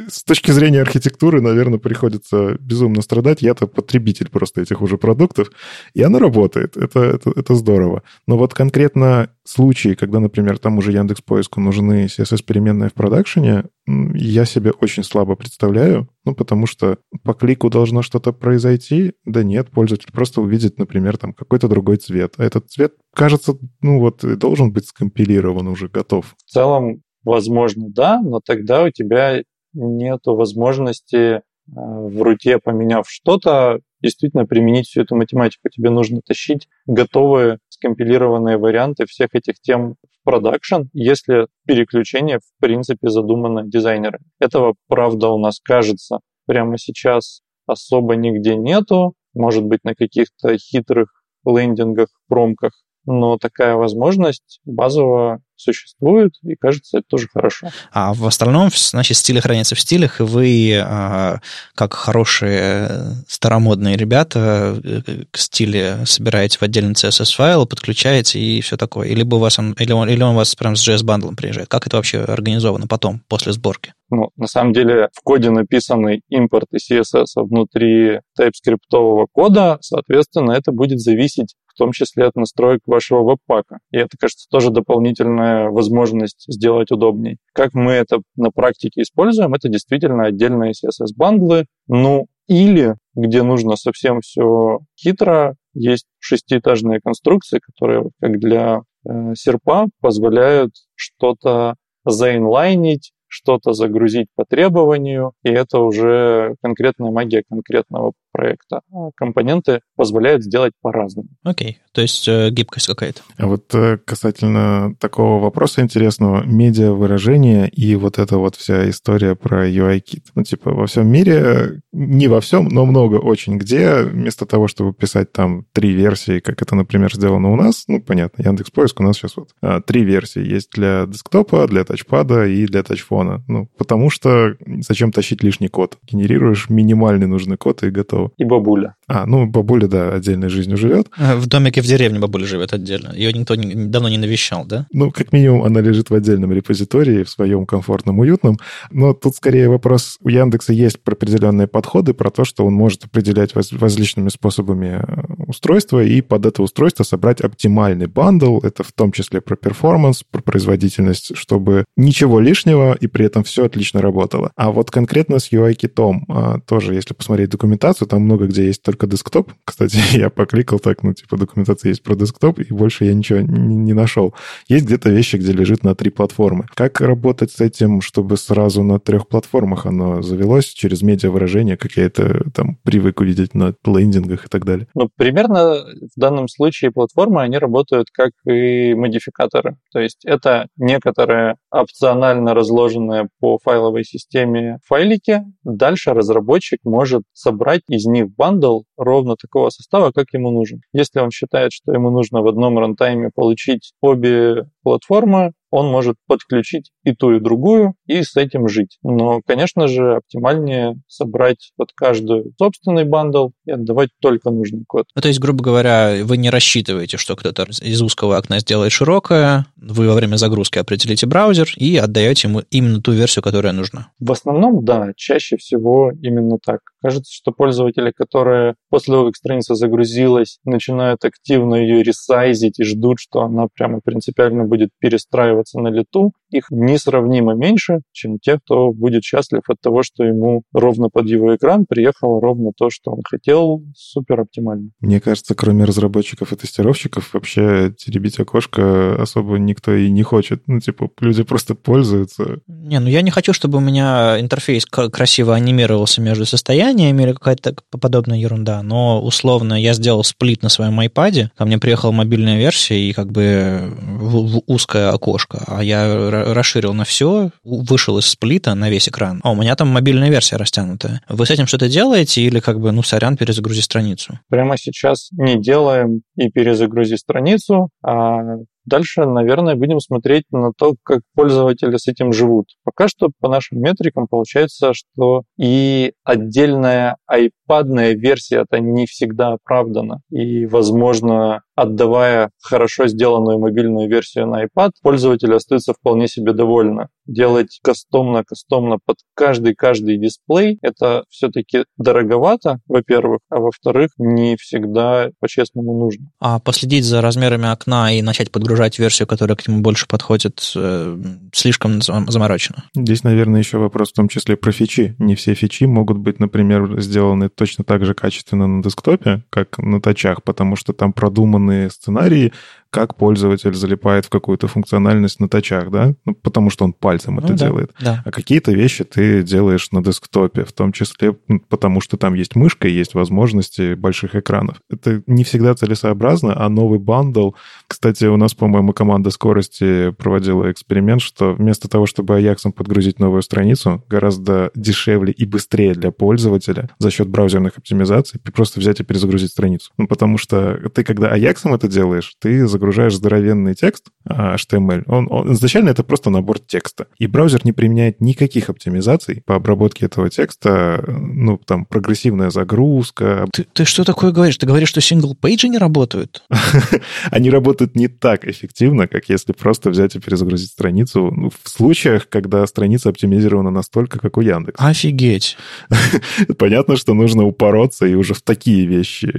с точки зрения архитектуры, наверное, приходится безумно страдать. Я-то потребитель просто этих уже продуктов, и она работает. Это, это, это здорово. Но вот конкретно случаи, когда, например, там уже Яндекс Поиску нужны CSS-переменные в продакшене, я себе очень слабо представляю, ну, потому что по клику должно что-то произойти. Да нет, пользователь просто увидит, например, там какой-то другой цвет. А этот цвет, кажется, ну вот, должен быть скомпилирован уже, готов. В целом, возможно, да, но тогда у тебя нет возможности э, в руте, поменяв что-то, действительно применить всю эту математику. Тебе нужно тащить готовые скомпилированные варианты всех этих тем в продакшн, если переключение в принципе задумано дизайнерами. Этого, правда, у нас кажется прямо сейчас особо нигде нету. Может быть, на каких-то хитрых лендингах, промках но такая возможность базово существует, и кажется, это тоже хорошо. А в остальном, значит, стили хранятся в стилях, и вы, а, как хорошие старомодные ребята, э, к стиле собираете в отдельный CSS-файл, подключаете и все такое. Или, у вас он, или, он, или он у вас прям с JS-бандлом приезжает. Как это вообще организовано потом, после сборки? Ну, на самом деле, в коде написаны импорты CSS внутри TypeScript кода, соответственно, это будет зависеть том числе от настроек вашего веб-пака. И это, кажется, тоже дополнительная возможность сделать удобней. Как мы это на практике используем, это действительно отдельные CSS-бандлы, ну или где нужно совсем все хитро, есть шестиэтажные конструкции, которые, как для э, серпа, позволяют что-то заинлайнить, что-то загрузить по требованию, и это уже конкретная магия конкретного проекта. А компоненты позволяют сделать по-разному. Окей, okay. то есть э, гибкость какая-то. А вот э, касательно такого вопроса интересного, медиа выражения и вот эта вот вся история про UI-кит. Ну, типа, во всем мире, не во всем, но много очень где, вместо того, чтобы писать там три версии, как это, например, сделано у нас, ну, понятно, Яндекс Поиск у нас сейчас вот а, три версии есть для десктопа, для тачпада и для тачфона. Ну, потому что зачем тащить лишний код? Генерируешь минимальный нужный код и готово и бабуля. А, ну, бабуля, да, отдельной жизнью живет. Э, в домике в деревне бабуля живет отдельно. Ее никто не, давно не навещал, да? Ну, как минимум, она лежит в отдельном репозитории, в своем комфортном, уютном. Но тут скорее вопрос, у Яндекса есть определенные подходы про то, что он может определять воз, различными способами устройства и под это устройство собрать оптимальный bundle. Это в том числе про performance, про производительность, чтобы ничего лишнего и при этом все отлично работало. А вот конкретно с UI kit ом а, тоже, если посмотреть документацию, там много где есть только десктоп. Кстати, я покликал так, ну, типа, документация есть про десктоп, и больше я ничего не, не нашел. Есть где-то вещи, где лежит на три платформы. Как работать с этим, чтобы сразу на трех платформах оно завелось через медиа-выражение, как я это там привык увидеть на лендингах и так далее? Ну, примерно в данном случае платформы, они работают как и модификаторы. То есть это некоторые опционально разложенные по файловой системе файлики. Дальше разработчик может собрать из них bundle ровно такого состава, как ему нужен. Если он считает, что ему нужно в одном runtime е получить обе платформы, он может подключить и ту, и другую, и с этим жить. Но, конечно же, оптимальнее собрать под каждую собственный bundle и отдавать только нужный код. Ну, то есть, грубо говоря, вы не рассчитываете, что кто-то из узкого окна сделает широкое, вы во время загрузки определите браузер и отдаете ему именно ту версию, которая нужна. В основном, да, чаще всего именно так. Кажется, что пользователи, которые после того, как страница загрузилась, начинают активно ее ресайзить и ждут, что она прямо принципиально будет перестраиваться на лету, их несравнимо меньше, чем те, кто будет счастлив от того, что ему ровно под его экран приехало ровно то, что он хотел, супер оптимально. Мне кажется, кроме разработчиков и тестировщиков, вообще теребить окошко особо никто и не хочет. Ну, типа, люди просто пользуются. Не, ну я не хочу, чтобы у меня интерфейс красиво анимировался между состояниями или какая-то подобная ерунда, но условно я сделал сплит на своем iPad, ко мне приехала мобильная версия и как бы в, в узкое окошко, а я расширил на все, вышел из сплита на весь экран, а у меня там мобильная версия растянутая. Вы с этим что-то делаете или как бы, ну, сорян, перезагрузи страницу? Прямо сейчас не делаем и перезагрузи страницу, а Дальше, наверное, будем смотреть на то, как пользователи с этим живут. Пока что по нашим метрикам получается, что и отдельная iPadная версия это не всегда оправдана. И, возможно, отдавая хорошо сделанную мобильную версию на iPad, пользователи остаются вполне себе довольны. Делать кастомно-кастомно под каждый-каждый дисплей, это все-таки дороговато, во-первых, а во-вторых, не всегда по-честному нужно. А последить за размерами окна и начать подгружать версию, которая к нему больше подходит, э, слишком заморочено. Здесь, наверное, еще вопрос в том числе про фичи. Не все фичи могут быть, например, сделаны точно так же качественно на десктопе, как на тачах, потому что там продуманы сценарии, как пользователь залипает в какую-то функциональность на тачах, да? Ну, потому что он пальцем ну, это да, делает. Да. А какие-то вещи ты делаешь на десктопе, в том числе потому что там есть мышка и есть возможности больших экранов. Это не всегда целесообразно, а новый bundle... Кстати, у нас, по-моему, команда скорости проводила эксперимент, что вместо того, чтобы Ajax ом подгрузить новую страницу, гораздо дешевле и быстрее для пользователя за счет браузерных оптимизаций просто взять и перезагрузить страницу. Ну, потому что ты, когда Ajax ом это делаешь, ты загружаешь здоровенный текст, HTML, он, он изначально это просто набор текста. И браузер не применяет никаких оптимизаций по обработке этого текста, ну, там, прогрессивная загрузка. Ты, ты что такое говоришь? Ты говоришь, что single page и не работают? Они работают не так эффективно, как если просто взять и перезагрузить страницу ну, в случаях, когда страница оптимизирована настолько, как у Яндекса. Офигеть. Понятно, что нужно упороться и уже в такие вещи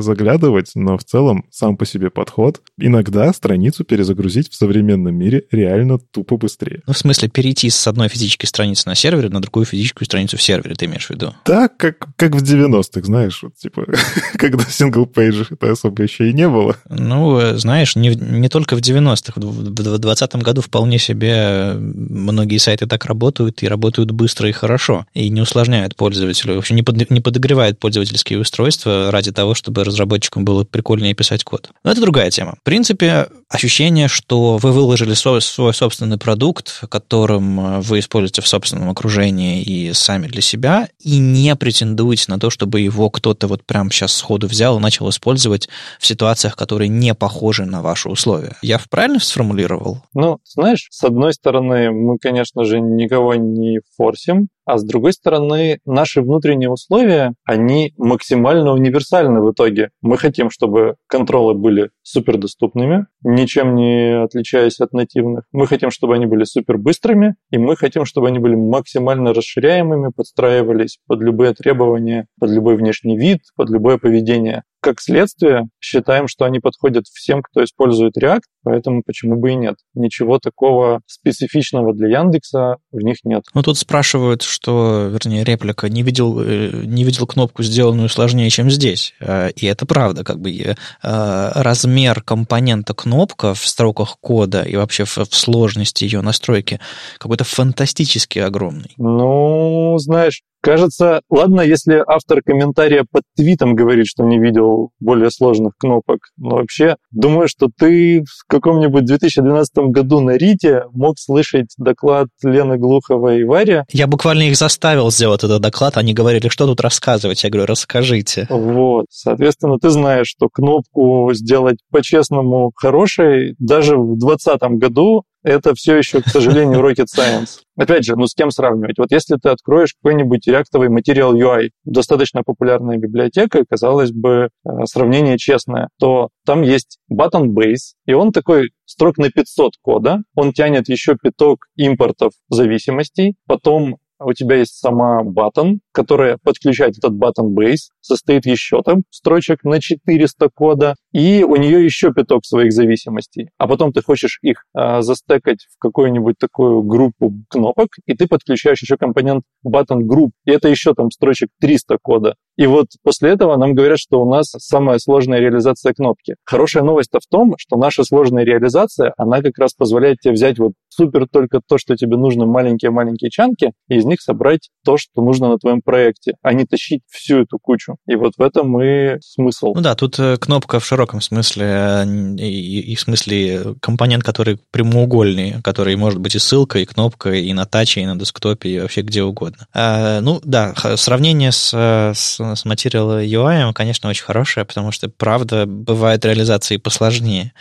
заглядывать, но в целом сам по себе подход. Иногда страницу перезагрузить в современном мире реально тупо быстрее. Ну, в смысле, перейти с одной физической страницы на сервере на другую физическую страницу в сервере, ты имеешь в виду? Да, как, как в 90-х, знаешь, вот, типа, когда single page а это особо еще и не было. Ну, знаешь, не, не только в 90-х. В 2020 году вполне себе многие сайты так работают и работают быстро и хорошо, и не усложняют пользователю, вообще не, под, не подогревают пользовательские устройства ради того, чтобы разработчикам было прикольнее писать код. Но это другая тема. В принципе, ощущение, что вы выложили свой, свой собственный продукт, которым вы используете в собственном окружении и сами для себя, и не претендуете на то, чтобы его кто-то вот прямо сейчас сходу взял и начал использовать в ситуациях, которые не похожи на ваши условия. Я правильно сформулировал? Ну, знаешь, с одной стороны, мы, конечно же, никого не форсим, а с другой стороны, наши внутренние условия, они максимально универсальны в итоге. Мы хотим, чтобы контролы были супердоступными, ничем не отличаясь от нативных. Мы хотим, чтобы они были супер быстрыми, и мы хотим, чтобы они были максимально расширяемыми, подстраивались под любые требования, под любой внешний вид, под любое поведение. Как следствие, считаем, что они подходят всем, кто использует React, поэтому почему бы и нет. Ничего такого специфичного для Яндекса в них нет. Ну, тут спрашивают, что, вернее, реплика, не видел, э, не видел кнопку, сделанную сложнее, чем здесь. Э, и это правда, как бы э, размер компонента кнопка в строках кода и вообще в, в сложности ее настройки какой-то фантастически огромный. Ну, знаешь, Кажется, ладно, если автор комментария под твитом говорит, что не видел более сложных кнопок, но вообще думаю, что ты в каком-нибудь 2012 году на Рите мог слышать доклад Лены Глуховой и Варя. Я буквально их заставил сделать этот доклад, они говорили, что тут рассказывать, я говорю, расскажите. Вот, соответственно, ты знаешь, что кнопку сделать по-честному хорошей даже в 2020 году это все еще, к сожалению, rocket science. Опять же, ну с кем сравнивать? Вот если ты откроешь какой-нибудь реактовый материал UI, достаточно популярная библиотека, казалось бы, э, сравнение честное, то там есть button base, и он такой строк на 500 кода, он тянет еще пяток импортов зависимостей, потом у тебя есть сама button, которая подключает этот button base, состоит еще там строчек на 400 кода, и у нее еще пяток своих зависимостей. А потом ты хочешь их э, застекать в какую-нибудь такую группу кнопок, и ты подключаешь еще компонент button group, и это еще там строчек 300 кода. И вот после этого нам говорят, что у нас самая сложная реализация кнопки. Хорошая новость-то в том, что наша сложная реализация, она как раз позволяет тебе взять вот супер только то, что тебе нужно, маленькие-маленькие чанки, и из них собрать то, что нужно на твоем проекте, а не тащить всю эту кучу. И вот в этом и смысл. Ну да, тут э, кнопка в широком смысле, э, и, и в смысле компонент, который прямоугольный, который может быть и ссылкой, и кнопкой, и на таче, и на десктопе, и вообще где угодно. А, ну да, сравнение с, с, с Material UI, конечно, очень хорошее, потому что, правда, бывают реализации посложнее.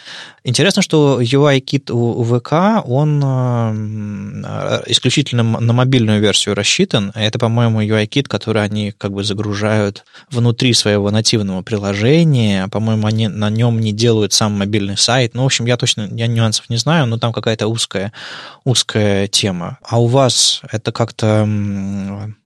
Интересно, что UI-кит у, у ВК, он э, исключительно на мобильную версию рассчитан. Это, по-моему, UI-кит, который они как бы загружают внутри своего нативного приложения. По-моему, они на нем не делают сам мобильный сайт. Ну, в общем, я точно я нюансов не знаю, но там какая-то узкая, узкая тема. А у вас это как-то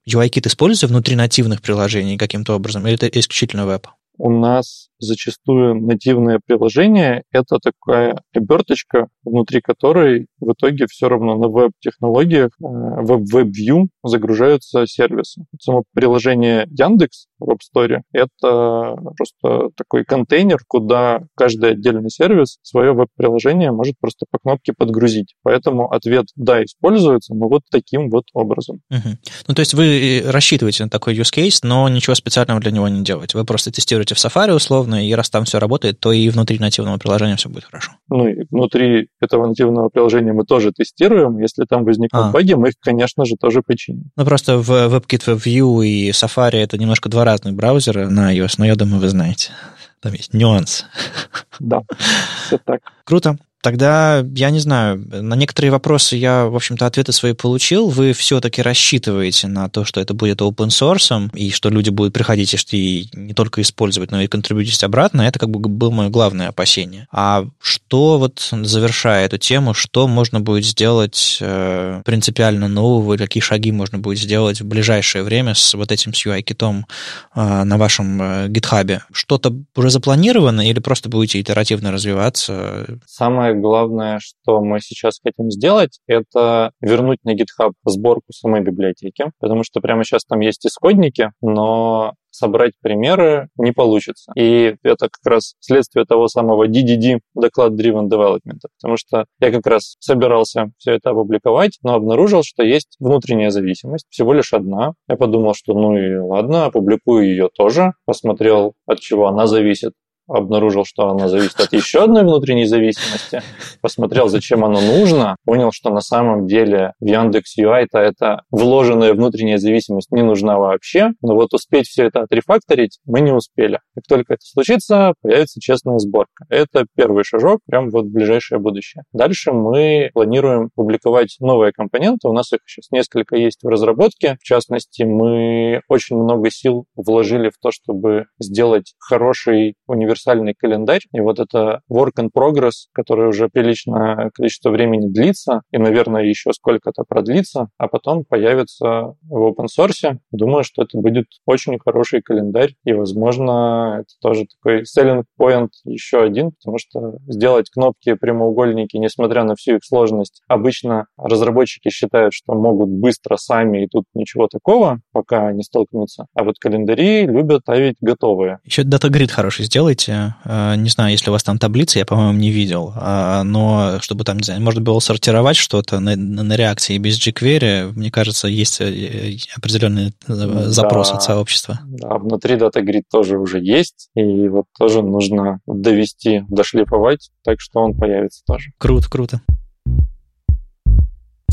UI-кит используется внутри нативных приложений каким-то образом? Или это исключительно веб? У нас зачастую нативное приложение — это такая оберточка, внутри которой в итоге все равно на веб-технологиях, э, веб-веб-вью загружаются сервисы. Само приложение Яндекс в App Store — это просто такой контейнер, куда каждый отдельный сервис свое веб-приложение может просто по кнопке подгрузить. Поэтому ответ «да» используется, но вот таким вот образом. Угу. Ну, то есть вы рассчитываете на такой use case, но ничего специального для него не делаете. Вы просто тестируете в Safari условно, условно, и раз там все работает, то и внутри нативного приложения все будет хорошо. Ну и внутри этого нативного приложения мы тоже тестируем. Если там возникнут а. баги, мы их, конечно же, тоже починим. Ну просто в WebKit WebView и Safari это немножко два разных браузера на iOS, но я думаю, вы знаете. Там есть нюанс. Да, все так. Круто. Тогда, я не знаю, на некоторые вопросы я, в общем-то, ответы свои получил. Вы все-таки рассчитываете на то, что это будет open source, и что люди будут приходить и не только использовать, но и контрибьютить обратно. Это как бы было мое главное опасение. А что вот, завершая эту тему, что можно будет сделать э, принципиально нового, какие шаги можно будет сделать в ближайшее время с вот этим UI-китом э, на вашем э, гитхабе? Что-то уже запланировано или просто будете итеративно развиваться? Самое самое главное, что мы сейчас хотим сделать, это вернуть на GitHub сборку самой библиотеки, потому что прямо сейчас там есть исходники, но собрать примеры не получится. И это как раз следствие того самого DDD, доклад Driven Development, потому что я как раз собирался все это опубликовать, но обнаружил, что есть внутренняя зависимость, всего лишь одна. Я подумал, что ну и ладно, опубликую ее тоже, посмотрел, от чего она зависит, обнаружил, что она зависит от еще одной внутренней зависимости, посмотрел, зачем оно нужно, понял, что на самом деле в Яндекс UI -то это вложенная внутренняя зависимость не нужна вообще, но вот успеть все это отрефакторить мы не успели. Как только это случится, появится честная сборка. Это первый шажок прям вот в ближайшее будущее. Дальше мы планируем публиковать новые компоненты. У нас их сейчас несколько есть в разработке. В частности, мы очень много сил вложили в то, чтобы сделать хороший университет универсальный календарь, и вот это work in progress, который уже приличное количество времени длится, и, наверное, еще сколько-то продлится, а потом появится в open source. Думаю, что это будет очень хороший календарь, и, возможно, это тоже такой selling point еще один, потому что сделать кнопки, прямоугольники, несмотря на всю их сложность, обычно разработчики считают, что могут быстро сами, и тут ничего такого, пока не столкнутся. А вот календари любят ставить готовые. Еще датагрид хороший сделайте, можете, э, не знаю, если у вас там таблицы, я, по-моему, не видел, а, но чтобы там, не знаю, можно было сортировать что-то на, на реакции без jQuery, мне кажется, есть э, определенный э, запрос да, от сообщества. Да, внутри DataGrid тоже уже есть, и вот тоже нужно довести, дошлифовать, так что он появится тоже. Круто, круто.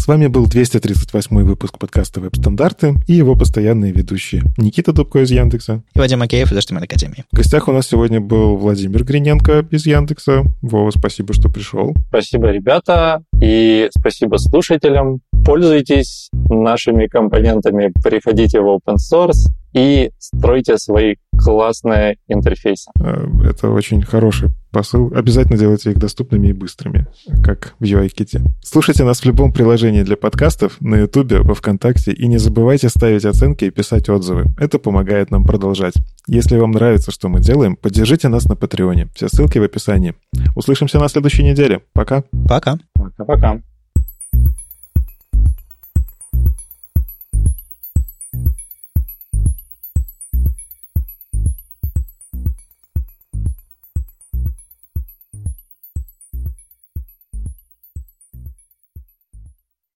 С вами был 238 выпуск подкаста «Веб-стандарты» и его постоянные ведущие Никита Дубко из Яндекса. И Вадим Макеев из HTML Академии. В гостях у нас сегодня был Владимир Гриненко из Яндекса. Вова, спасибо, что пришел. Спасибо, ребята, и спасибо слушателям. Пользуйтесь нашими компонентами, переходите в open source и стройте свои классные интерфейсы. Э, это очень хороший посыл. Обязательно делайте их доступными и быстрыми, как в UI-ките. Слушайте нас в любом приложении для подкастов, на YouTube, во Вконтакте, и не забывайте ставить оценки и писать отзывы. Это помогает нам продолжать. Если вам нравится, что мы делаем, поддержите нас на Патреоне. Все ссылки в описании. Услышимся на следующей неделе. Пока. Пока. Пока-пока.